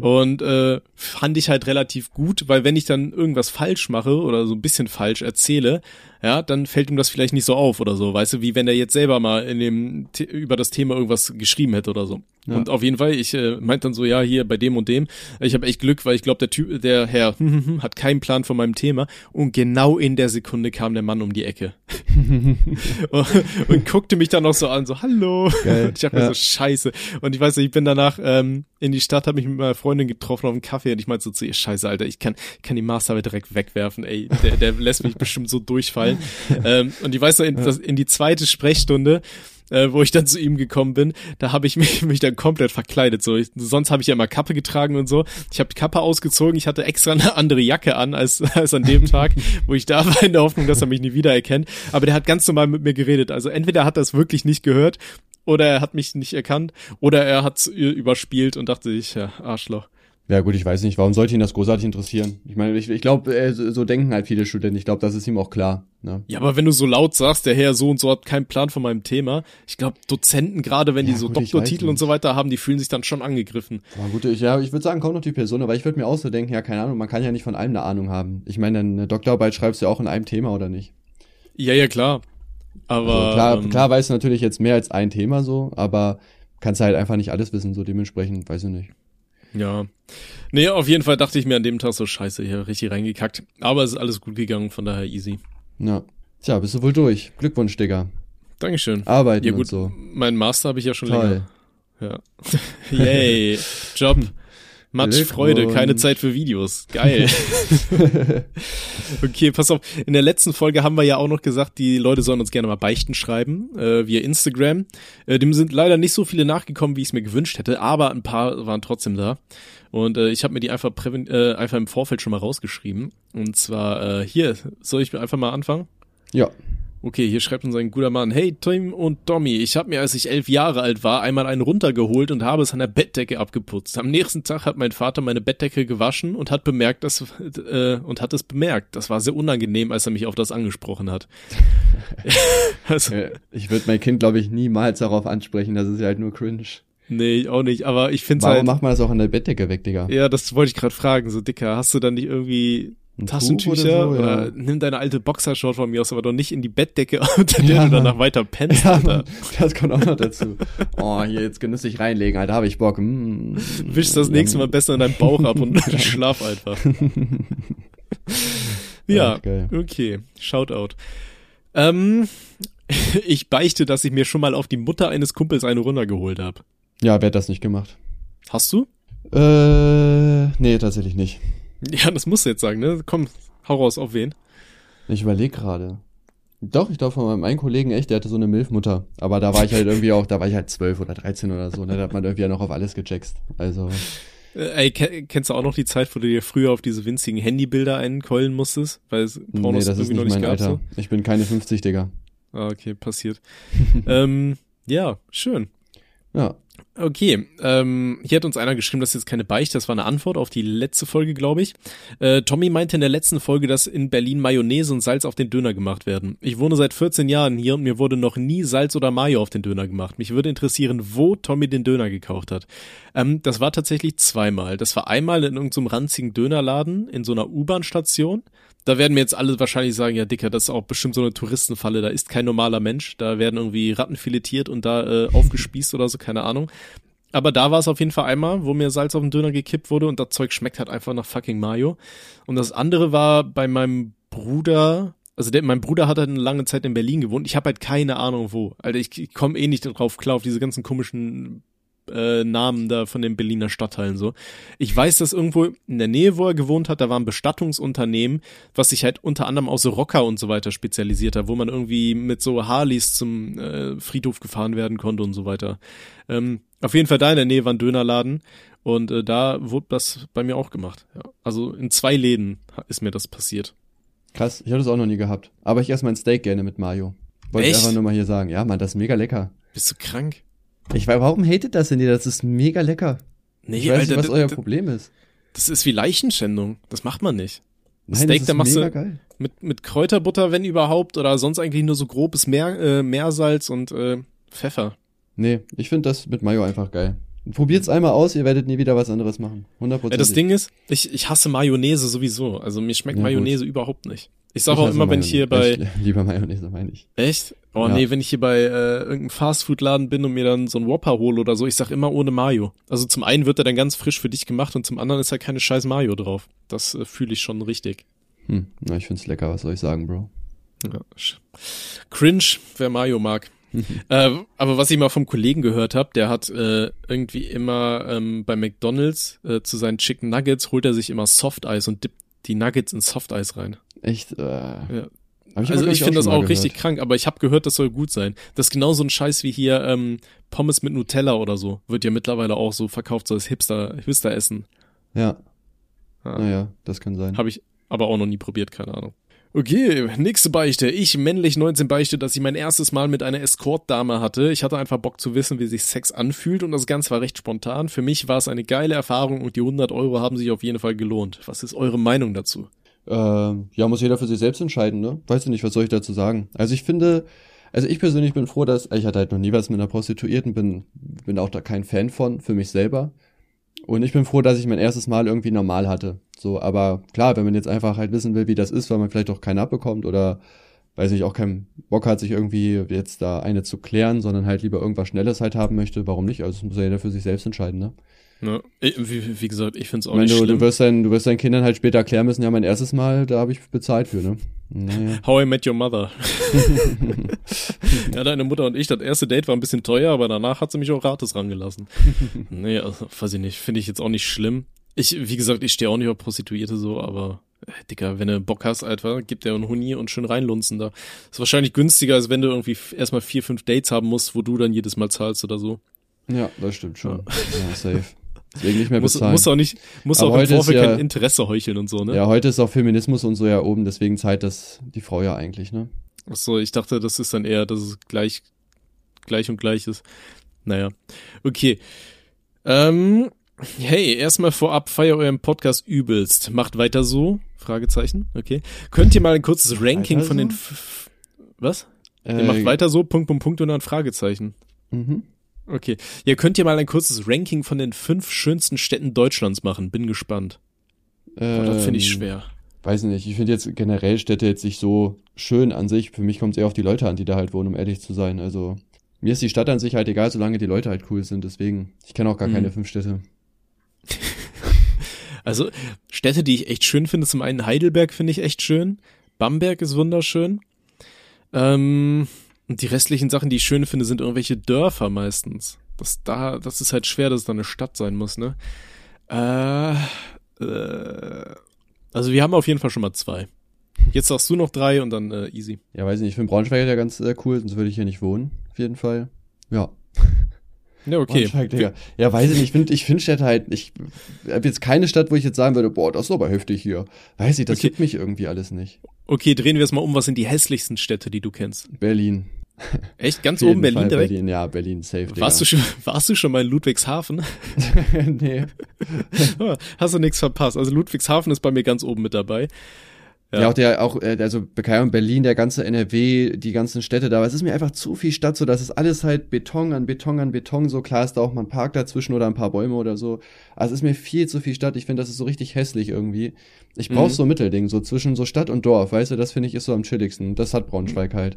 Und äh, fand ich halt relativ gut, weil wenn ich dann irgendwas falsch mache oder so ein bisschen falsch erzähle, ja, dann fällt ihm das vielleicht nicht so auf oder so, weißt du, wie wenn er jetzt selber mal in dem über das Thema irgendwas geschrieben hätte oder so. Ja. Und auf jeden Fall, ich äh, meinte dann so, ja, hier bei dem und dem, ich habe echt Glück, weil ich glaube, der Typ, der Herr <laughs> hat keinen Plan von meinem Thema und genau in der Sekunde kam der Mann um die Ecke <laughs> und, und guckte mich dann noch so an, so hallo. Geil, Und <laughs> ich dachte mir ja. so scheiße. Und ich weiß nicht, ich bin danach ähm, in die Stadt, habe mich mit meiner Freundin getroffen auf einen Kaffee und ich meinte so zu ihr, scheiße, Alter, ich kann, kann die Masterarbeit direkt wegwerfen, ey, der, der lässt mich bestimmt so durchfallen. <laughs> ähm, und ich weiß noch, in, das, in die zweite Sprechstunde, äh, wo ich dann zu ihm gekommen bin, da habe ich <laughs> mich, mich dann komplett verkleidet. So, ich, sonst habe ich ja immer Kappe getragen und so. Ich habe die Kappe ausgezogen, ich hatte extra eine andere Jacke an als, <laughs> als an dem Tag, wo ich da war, in der Hoffnung, dass er mich nie wiedererkennt. Aber der hat ganz normal mit mir geredet. Also entweder hat er es wirklich nicht gehört oder er hat mich nicht erkannt oder er hat überspielt und dachte ich, ja, Arschloch. Ja gut, ich weiß nicht, warum sollte ihn das großartig interessieren? Ich meine, ich, ich glaube, äh, so, denken halt viele Studenten. Ich glaube, das ist ihm auch klar. Ne? Ja, aber wenn du so laut sagst, der Herr so und so hat keinen Plan von meinem Thema, ich glaube, Dozenten, gerade wenn Ja, die so gut, Doktortitel und so weiter haben, die fühlen sich dann schon angegriffen. Aber gut, ich, ja, ich würde sagen, kommt noch die Person, aber ich würde mir auch so denken, ja, keine Ahnung, man kann ja nicht von allem eine Ahnung haben. Ich meine, eine Doktorarbeit schreibst du ja auch in einem Thema, oder nicht? Ja, ja, klar. Aber Also klar, ähm, klar weißt du natürlich jetzt mehr als ein Thema so, aber kannst halt einfach nicht alles wissen, so dementsprechend, weiß ich nicht. Ja. Nee, auf jeden Fall dachte ich mir an dem Tag so, scheiße, hier richtig reingekackt. Aber es ist alles gut gegangen, von daher easy. Ja. Tja, bist du wohl durch. Glückwunsch, Digga. Dankeschön. Arbeiten Ja und gut, so. mein Master habe ich ja schon Toll. länger. Ja. <laughs> Yay. Job. Matsch Freude, keine Glückwunsch. Zeit für Videos. Geil. <laughs> okay, pass auf. In der letzten Folge haben wir ja auch noch gesagt, die Leute sollen uns gerne mal Beichten schreiben, äh, via Instagram. Äh, dem sind leider nicht so viele nachgekommen, wie ich es mir gewünscht hätte, aber ein paar waren trotzdem da. Und äh, ich habe mir die einfach, äh, einfach im Vorfeld schon mal rausgeschrieben. Und zwar äh, hier, soll ich einfach mal anfangen? Ja. Okay, hier schreibt uns ein guter Mann. Hey Tim und Tommy, ich habe mir, als ich elf Jahre alt war, einmal einen runtergeholt und habe es an der Bettdecke abgeputzt. Am nächsten Tag hat mein Vater meine Bettdecke gewaschen und hat bemerkt, dass äh, und hat es bemerkt. Das war sehr unangenehm, als er mich auf das angesprochen hat. <laughs> <laughs> also, Ich würde mein Kind, glaube ich, niemals darauf ansprechen, das ist ja halt nur cringe. nee, auch nicht. Aber ich finde Warum halt. macht man das auch an der Bettdecke weg, Digga? Ja, das wollte ich gerade fragen. So dicker, hast du dann nicht irgendwie Taschentücher oder so, oder, ja. nimm deine alte Boxershort von mir aus, aber doch nicht in die Bettdecke, <laughs> unter der Ja, du danach weiter pennst, Ja, Alter. Mann, das kommt auch noch dazu. Oh, hier jetzt genüsslich reinlegen, Alter, habe ich Bock. Mm. Wisch das nächste Mal besser in deinen Bauch ab und <laughs> schlaf einfach. <laughs> ja, okay. Shoutout. Ähm, Ich beichte, dass ich mir schon mal auf die Mutter eines Kumpels eine runtergeholt habe. Ja, wer hat das nicht gemacht? Hast du? Äh, nee, tatsächlich nicht. <laughs> Ja, das musst du jetzt sagen, ne? Komm, hau raus, auf wen? Ich überlege gerade. Doch, ich glaube von meinem einen Kollegen echt, der hatte so eine Milfmutter. Aber da war ich halt irgendwie auch, da war ich halt zwölf oder dreizehn oder so. Ne? Da hat man irgendwie ja noch auf alles gecheckt. Also. Äh, ey, kennst du auch noch die Zeit, wo du dir früher auf diese winzigen Handybilder einkeulen musstest? Weil es Pornos nee, das ist nicht mein gab, Alter. So? Ich bin keine 50, Digga. Ah, okay, passiert. <laughs> ähm, ja, schön. Ja. Okay, ähm, hier hat uns einer geschrieben, das ist jetzt keine Beichte, das war eine Antwort auf die letzte Folge, glaube ich. Äh, Tommy meinte in der letzten Folge, dass in Berlin Mayonnaise und Salz auf den Döner gemacht werden. Ich wohne seit 14 Jahren hier und mir wurde noch nie Salz oder Mayo auf den Döner gemacht. Mich würde interessieren, wo Tommy den Döner gekauft hat. Ähm, das war tatsächlich zweimal. Das war einmal in irgendeinem ranzigen Dönerladen in so einer U-Bahn-Station da werden mir jetzt alle wahrscheinlich sagen, ja Dicker, das ist auch bestimmt so eine Touristenfalle, da ist kein normaler Mensch, da werden irgendwie Ratten filetiert und da äh, aufgespießt oder so, keine Ahnung. Aber da war es auf jeden Fall einmal, wo mir Salz auf den Döner gekippt wurde und das Zeug schmeckt halt einfach nach fucking Mayo. Und das andere war bei meinem Bruder, also der, mein Bruder hat halt eine lange Zeit in Berlin gewohnt. Ich habe halt keine Ahnung wo. Alter, ich, ich komme eh nicht drauf klar auf diese ganzen komischen äh, Namen da von den Berliner Stadtteilen so. Ich weiß, dass irgendwo in der Nähe, wo er gewohnt hat, da war ein Bestattungsunternehmen, was sich halt unter anderem aus so Rocker und so weiter spezialisiert hat, wo man irgendwie mit so Harleys zum äh, Friedhof gefahren werden konnte und so weiter. Ähm, auf jeden Fall da in der Nähe war ein Dönerladen und äh, da wurde das bei mir auch gemacht. Ja. Also in zwei Läden ist mir das passiert. Krass, ich habe das auch noch nie gehabt. Aber ich esse mein Steak gerne mit Mayo. Wollte ich einfach nur mal hier sagen. Ja, Mann, das ist mega lecker. Bist du krank? Ich weiß, warum hatet das denn ihr? Das ist mega lecker. Nee, ich weiß Alter, nicht, was euer Problem ist. Das ist wie Leichenschändung. Das macht man nicht. Nein, Steak, da machst du geil. mit, mit Kräuterbutter, wenn überhaupt, oder sonst eigentlich nur so grobes Meer, äh, Meersalz und äh, Pfeffer. Nee, ich finde das mit Mayo einfach geil. Probiert's einmal aus, ihr werdet nie wieder was anderes machen. 100%. Ja, das Ding ist, ich, ich hasse Mayonnaise sowieso. Also mir schmeckt ja, Mayonnaise gut. überhaupt nicht. Ich sage auch immer, wenn ich hier bei. Ich, <laughs> lieber Mayonnaise, meine ich. Echt? Oh ja. nee, wenn ich hier bei äh, irgendeinem Fastfood-Laden bin und mir dann so ein Whopper hole oder so, ich sag immer ohne Mayo. Also zum einen wird er dann ganz frisch für dich gemacht und zum anderen ist halt keine scheiß Mayo drauf. Das äh, fühle ich schon richtig. Hm, na, ich find's lecker, was soll ich sagen, Bro? Ja. Cringe, wer Mayo mag. <laughs> äh, aber was ich mal vom Kollegen gehört habe, der hat äh, irgendwie immer ähm, bei McDonalds äh, zu seinen Chicken Nuggets holt er sich immer Soft Eis und dippt die Nuggets in Soft Eis rein. Echt? Äh, ja. Ich also ich finde das auch gehört. richtig krank, aber ich habe gehört, das soll gut sein. Das ist genau so ein Scheiß wie hier ähm, Pommes mit Nutella oder so. Wird ja mittlerweile auch so verkauft, so als Hipster, Hipster-Essen. Ja. Ah. Naja, das kann sein. Habe ich aber auch noch nie probiert, keine Ahnung. Okay, nächste Beichte. Ich, männlich 19, beichte, dass ich mein erstes Mal mit einer Escort-Dame hatte. Ich hatte einfach Bock zu wissen, wie sich Sex anfühlt und das Ganze war recht spontan. Für mich war es eine geile Erfahrung und die 100 Euro haben sich auf jeden Fall gelohnt. Was ist eure Meinung dazu? Ähm, ja, muss jeder für sich selbst entscheiden, ne? Weiß ich nicht, was soll ich dazu sagen? Also ich finde, also ich persönlich bin froh, dass, ich hatte halt noch nie was mit einer Prostituierten, bin, bin auch da kein Fan von, für mich selber. Und ich bin froh, dass ich mein erstes Mal irgendwie normal hatte. So, aber klar, wenn man jetzt einfach halt wissen will, wie das ist, weil man vielleicht auch keinen abbekommt oder weiß ich auch keinen Bock hat, sich irgendwie jetzt da eine zu klären, sondern halt lieber irgendwas Schnelles halt haben möchte, warum nicht? Also das muss ja jeder für sich selbst entscheiden, ne? Ne? Wie, wie gesagt, ich finde es auch Wenn nicht du, schlimm. Du wirst, dein, du wirst deinen Kindern halt später erklären müssen, ja, mein erstes Mal, da habe ich bezahlt für, ne? Naja. How I Met Your Mother. <laughs> ja, deine Mutter und ich, das erste Date war ein bisschen teuer, aber danach hat sie mich auch gratis rangelassen. <laughs> nee, also, weiß ich nicht, finde ich jetzt auch nicht schlimm. Ich, wie gesagt, ich stehe auch nicht auf Prostituierte so, aber äh, Dicker, wenn du Bock hast, Alter, gib dir einen Huni und schön reinlunzen da. ist wahrscheinlich günstiger, als wenn du irgendwie erstmal vier, fünf Dates haben musst, wo du dann jedes Mal zahlst oder so. Ja, das stimmt schon. Ja, ja safe. <laughs> Deswegen nicht mehr bezahlen. Muss, muss auch nicht, muss Aber auch im Vorfeld ja, kein Interesse heucheln und so, ne? Ja, heute ist auch Feminismus und so ja oben, deswegen zahlt das die Frau ja eigentlich, ne? Ach so, ich dachte, das ist dann eher, dass es gleich, gleich und gleich ist. Naja. Okay. Ähm, hey, erstmal vorab, feier euren Podcast übelst. Macht weiter so? Fragezeichen. Okay. Könnt ihr mal ein kurzes Ranking weiter von so? den, F was? Äh, ihr macht weiter so, Punkt, Punkt, Punkt und dann Fragezeichen. Mhm. Okay. Ja, könnt ihr mal ein kurzes Ranking von den fünf schönsten Städten Deutschlands machen? Bin gespannt. Ähm, das finde ich schwer. Weiß nicht. Ich finde jetzt generell Städte jetzt nicht so schön an sich. Für mich kommt es eher auf die Leute an, die da halt wohnen, um ehrlich zu sein. Also mir ist die Stadt an sich halt egal, solange die Leute halt cool sind. Deswegen, ich kenne auch gar hm. keine fünf Städte. <laughs> also Städte, die ich echt schön finde, zum einen Heidelberg finde ich echt schön. Bamberg ist wunderschön. Ähm, Und die restlichen Sachen, die ich schön finde, sind irgendwelche Dörfer meistens. Das da, das ist halt schwer, dass es da eine Stadt sein muss, ne? Äh, äh, also wir haben auf jeden Fall schon mal zwei. Jetzt sagst du noch drei und dann äh, easy. Ja, weiß ich nicht. Ich finde Braunschweig ja ganz äh, cool, sonst würde ich hier nicht wohnen. Auf jeden Fall. Ja. Ja, okay. Braunschweig, Digga. Ja, weiß ich nicht. Ich finde ich find Städte halt, ich habe jetzt keine Stadt, wo ich jetzt sagen würde, boah, das ist aber heftig hier. Weiß ich, das Okay. gibt mich irgendwie alles nicht. Okay, drehen wir es mal um. Was sind die hässlichsten Städte, die du kennst? Berlin. Echt? Ganz oben Berlin Fall direkt? Berlin, ja, Berlin, safe, Digga. Warst du, schon, <laughs> warst du schon mal in Ludwigshafen? <laughs> <laughs> nee. Hast du nichts verpasst. Also Ludwigshafen ist bei mir ganz oben mit dabei. Ja, auch der, auch, äh, also Ahnung, Berlin, der ganze NRW, die ganzen Städte da, aber es ist mir einfach zu viel Stadt, so das ist alles halt Beton an Beton an Beton, so klar ist da auch mal ein Park dazwischen oder ein paar Bäume oder so. Also es ist mir viel zu viel Stadt, ich finde, das ist so richtig hässlich irgendwie. Ich brauch Mhm. so ein Mittelding, so zwischen so Stadt und Dorf, weißt du, das finde ich ist so am chilligsten. Das hat Braunschweig halt.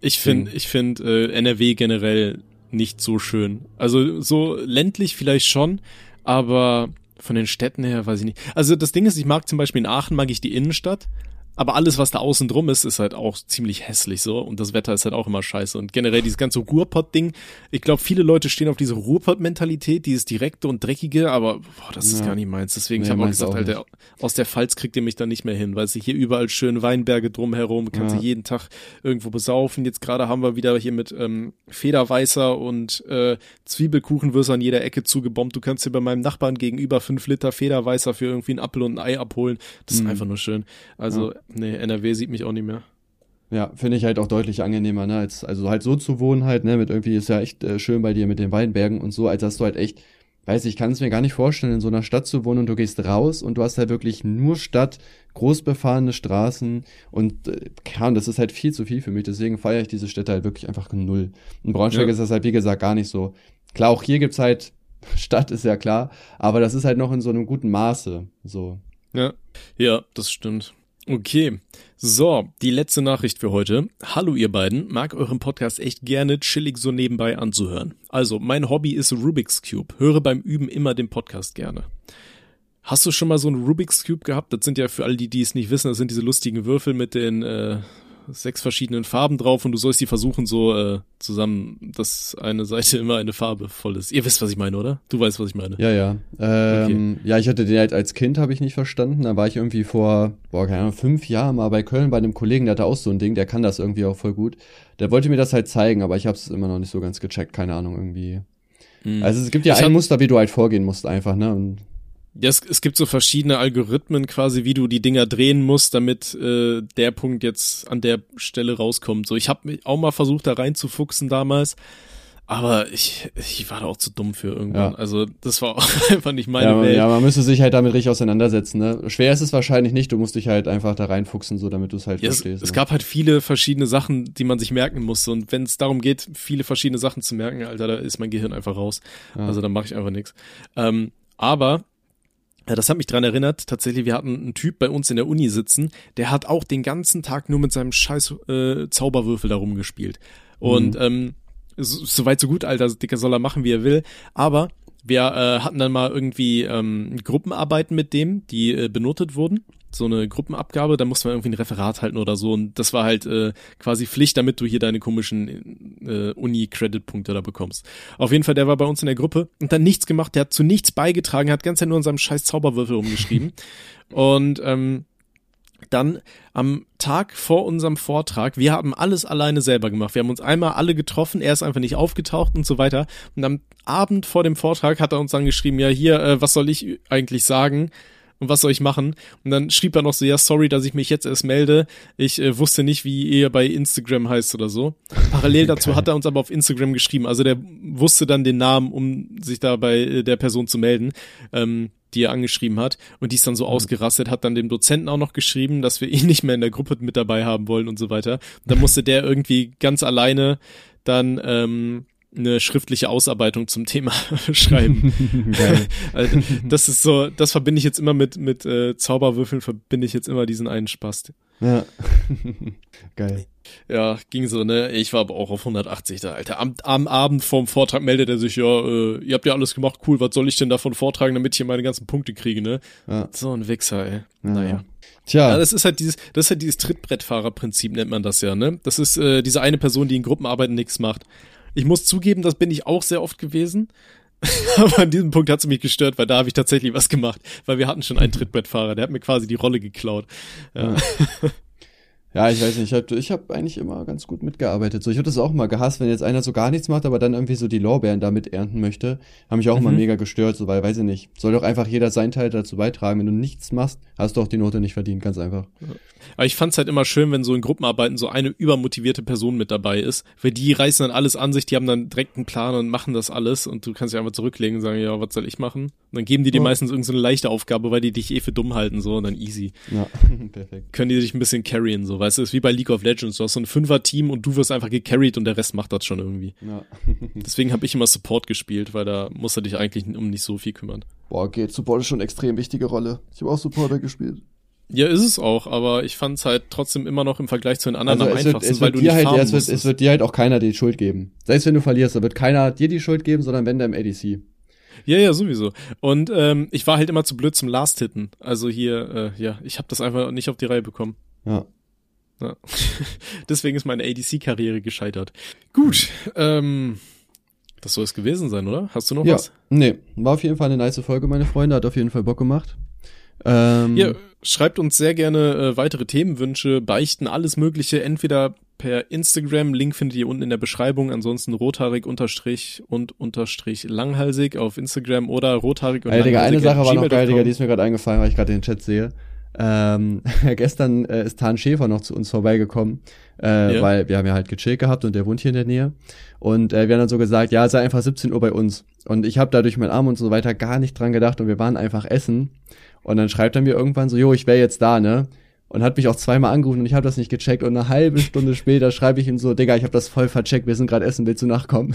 Ich finde, ich finde äh, NRW generell nicht so schön. Also so ländlich vielleicht schon, aber von den Städten her weiß ich nicht. Also das Ding ist, ich mag zum Beispiel in Aachen mag ich die Innenstadt, aber alles, was da außen drum ist, ist halt auch ziemlich hässlich so und das Wetter ist halt auch immer scheiße und generell dieses ganze Ruhrpott-Ding. Ich glaube, viele Leute stehen auf diese Ruhrpott-Mentalität, dieses direkte und dreckige, aber boah, das ist Ja. gar nicht meins. Deswegen, ich Nee, habe auch meins gesagt, auch Alter, aus der Pfalz kriegt ihr mich da nicht mehr hin, weil sie hier überall schön Weinberge drumherum, kannst Ja. du jeden Tag irgendwo besaufen. Jetzt gerade haben wir wieder hier mit ähm, Federweißer und äh, Zwiebelkuchenwürster an jeder Ecke zugebombt. Du kannst dir bei meinem Nachbarn gegenüber fünf Liter Federweißer für irgendwie einen Apfel und ein Ei abholen. Das ist Mhm. einfach nur schön. Also, nee, NRW sieht mich auch nicht mehr. Ja, finde ich halt auch deutlich angenehmer, ne, als, also halt so zu wohnen halt, ne, mit irgendwie ist ja echt äh, schön bei dir mit den Weinbergen und so, als dass du halt echt, weiß ich, kann es mir gar nicht vorstellen, in so einer Stadt zu wohnen und du gehst raus und du hast halt wirklich nur Stadt, groß befahrene Straßen und äh, und das ist halt viel zu viel für mich, deswegen feiere ich diese Städte halt wirklich einfach null. In Braunschweig Ja. ist das halt, wie gesagt, gar nicht so. Klar, auch hier gibt's halt, <laughs> Stadt ist ja klar, aber das ist halt noch in so einem guten Maße, so. Ja, ja, das stimmt. Okay, so, die letzte Nachricht für heute. Hallo ihr beiden, mag euren Podcast echt gerne chillig so nebenbei anzuhören. Also, mein Hobby ist Rubik's Cube. Höre beim Üben immer den Podcast gerne. Hast du schon mal so einen Rubik's Cube gehabt? Das sind ja für alle, die, die es nicht wissen, das sind diese lustigen Würfel mit den äh, sechs verschiedenen Farben drauf und du sollst die versuchen so äh, zusammen, dass eine Seite immer eine Farbe voll ist. Ihr wisst, was ich meine, oder? Du weißt, was ich meine. Ja, ja. Ähm, Ja, ich hatte den halt als Kind, habe ich nicht verstanden. Da war ich irgendwie vor, boah, keine Ahnung, fünf Jahren mal bei Köln bei einem Kollegen, der hatte auch so ein Ding, der kann das irgendwie auch voll gut. Der wollte mir das halt zeigen, aber ich habe es immer noch nicht so ganz gecheckt, keine Ahnung, irgendwie. Mhm. Also es gibt ja Ich ein Muster, wie du halt vorgehen musst, einfach, ne? Und Ja, es, es gibt so verschiedene Algorithmen quasi, wie du die Dinger drehen musst, damit äh, der Punkt jetzt an der Stelle rauskommt. So, ich habe mich auch mal versucht, da reinzufuchsen damals, aber ich, ich war da auch zu dumm für irgendwann. Ja. Also das war <laughs> auch einfach nicht meine ja, man, Welt. ja, man müsste sich halt damit richtig auseinandersetzen, ne? Schwer ist es wahrscheinlich nicht, du musst dich halt einfach da reinfuchsen, so damit du es halt Ja, verstehst. es ne? gab halt viele verschiedene Sachen, die man sich merken musste. Und wenn es darum geht, viele verschiedene Sachen zu merken, Alter, da ist mein Gehirn einfach raus. Ja. Also da mache ich einfach nichts. Ähm, aber ja, das hat mich dran erinnert, tatsächlich, wir hatten einen Typ bei uns in der Uni sitzen, der hat auch den ganzen Tag nur mit seinem scheiß äh, Zauberwürfel da rumgespielt. Und Mhm. ähm, so, so weit, so gut, Alter, Dicker soll er machen, wie er will. Aber wir äh, hatten dann mal irgendwie ähm, Gruppenarbeiten mit dem, die äh, benotet wurden. So eine Gruppenabgabe, da musste man irgendwie ein Referat halten oder so. Und das war halt äh, quasi Pflicht, damit du hier deine komischen äh, Uni-Credit-Punkte da bekommst. Auf jeden Fall, der war bei uns in der Gruppe und dann nichts gemacht, der hat zu nichts beigetragen, hat ganz nur an seinem scheiß Zauberwürfel rumgeschrieben. <laughs> und ähm, dann am Tag vor unserem Vortrag, wir haben alles alleine selber gemacht. Wir haben uns einmal alle getroffen, er ist einfach nicht aufgetaucht und so weiter. Und am Abend vor dem Vortrag hat er uns dann geschrieben, ja hier, äh, was soll ich eigentlich sagen? Und was soll ich machen? Und dann schrieb er noch so, ja, sorry, dass ich mich jetzt erst melde. Ich äh, wusste nicht, wie ihr bei Instagram heißt oder so. Parallel <laughs> dazu Geil. hat er uns aber auf Instagram geschrieben. Also der wusste dann den Namen, um sich da bei äh, der Person zu melden. Ähm, die er angeschrieben hat und die ist dann so ausgerastet, hat dann dem Dozenten auch noch geschrieben, dass wir ihn <laughs> nicht mehr in der Gruppe mit dabei haben wollen und so weiter. Und dann musste der irgendwie ganz alleine dann ähm, eine schriftliche Ausarbeitung zum Thema <laughs> schreiben. <laughs> <laughs> Also, das ist so, das verbinde ich jetzt immer mit mit äh, Zauberwürfeln, verbinde ich jetzt immer diesen einen Spast. Ja. Geil. Ja, ging so, ne? Ich war aber auch auf 180 da, Alter. Am, am Abend vorm Vortrag meldet er sich, ja, äh, ihr habt ja alles gemacht, cool, was soll ich denn davon vortragen, damit ich hier meine ganzen Punkte kriege, ne? Ja. So ein Wichser, ey. Ja. Naja. Tja. Ja, das ist halt dieses, das ist halt dieses Trittbrettfahrerprinzip, nennt man das ja, ne? Das ist äh, diese eine Person, die in Gruppenarbeiten nichts macht. Ich muss zugeben, das bin ich auch sehr oft gewesen. <laughs> Aber an diesem Punkt hat es mich gestört, weil da habe ich tatsächlich was gemacht, weil wir hatten schon einen Trittbrettfahrer, der hat mir quasi die Rolle geklaut. Ja. Ja, ich weiß nicht, ich habe ich hab eigentlich immer ganz gut mitgearbeitet. So, ich würde das auch mal gehasst, wenn jetzt einer so gar nichts macht, aber dann irgendwie so die Lorbeeren damit ernten möchte. Haben mich auch immer Mhm. mega gestört, so, weil, weiß ich nicht, soll doch einfach jeder seinen Teil dazu beitragen. Wenn du nichts machst, hast du auch die Note nicht verdient, ganz einfach. Aber ich fand's halt immer schön, wenn so in Gruppenarbeiten so eine übermotivierte Person mit dabei ist, weil die reißen dann alles an sich, die haben dann direkt einen Plan und machen das alles und du kannst dich einfach zurücklegen und sagen, ja, was soll ich machen? Und dann geben die dir Ja. meistens irgendeine so eine leichte Aufgabe, weil die dich eh für dumm halten, so, und dann easy. Ja, <laughs> perfekt. Können die dich ein bisschen carryen, so, weißt du, ist wie bei League of Legends, du hast so ein Fünfer-Team und du wirst einfach gecarried und der Rest macht das schon irgendwie. Ja. <laughs> Deswegen habe ich immer Support gespielt, weil da musst du dich eigentlich um nicht so viel kümmern. Boah, geht, Support ist schon eine extrem wichtige Rolle. Ich habe auch Supporter gespielt. Ja, ist es auch, aber ich fand's halt trotzdem immer noch im Vergleich zu den anderen am Also es wird, einfachsten, es weil wird du dir nicht halt, ja, es wird, es wird dir halt auch keiner die Schuld geben. Selbst wenn du verlierst, da wird keiner dir die Schuld geben, sondern wenn der im ADC. Ja, ja, sowieso. Und ähm, ich war halt immer zu blöd zum Last-Hitten. Also hier, äh, ja, ich habe das einfach nicht auf die Reihe bekommen. Ja. Ja. <laughs> Deswegen ist meine ADC-Karriere gescheitert. Gut, ähm, das soll es gewesen sein, oder? Hast du noch ja. was? Nee, war auf jeden Fall eine nice Folge, meine Freunde. Hat auf jeden Fall Bock gemacht. Ähm, Ja, schreibt uns sehr gerne äh, weitere Themenwünsche, beichten, alles Mögliche, entweder per Instagram, Link findet ihr unten in der Beschreibung, ansonsten rothaarig unterstrich und unterstrich langhalsig auf Instagram oder rothaarig und Ey, Digga, eine langhalsig Sache war noch geil. Digga, die ist mir gerade eingefallen, weil ich gerade den Chat sehe. Ähm, <laughs> gestern äh, ist Tan Schäfer noch zu uns vorbeigekommen, äh, Ja. weil wir haben ja halt gechillt gehabt und der wohnt hier in der Nähe. Und äh, wir haben dann so gesagt, ja, sei einfach 17 Uhr bei uns. Und ich habe da durch meinen Arm und so weiter gar nicht dran gedacht und wir waren einfach essen. Und dann schreibt er mir irgendwann so, jo, ich wäre jetzt da, ne? Und hat mich auch zweimal angerufen und ich habe das nicht gecheckt. Und eine halbe Stunde später schreibe ich ihm so, Digga, ich habe das voll vercheckt, wir sind gerade essen, willst du nachkommen?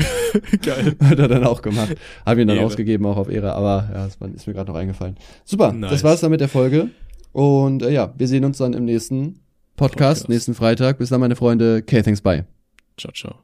<laughs> Geil. <laughs> Hat er dann auch gemacht. Hab ihn dann Ehre. ausgegeben, auch auf Ehre, aber ja, das ist mir gerade noch eingefallen. Super, Nice. das war's dann mit der Folge. Und äh, ja, wir sehen uns dann im nächsten Podcast, Podcast. nächsten Freitag. Bis dann, meine Freunde. Okay, thanks, bye. Ciao, ciao.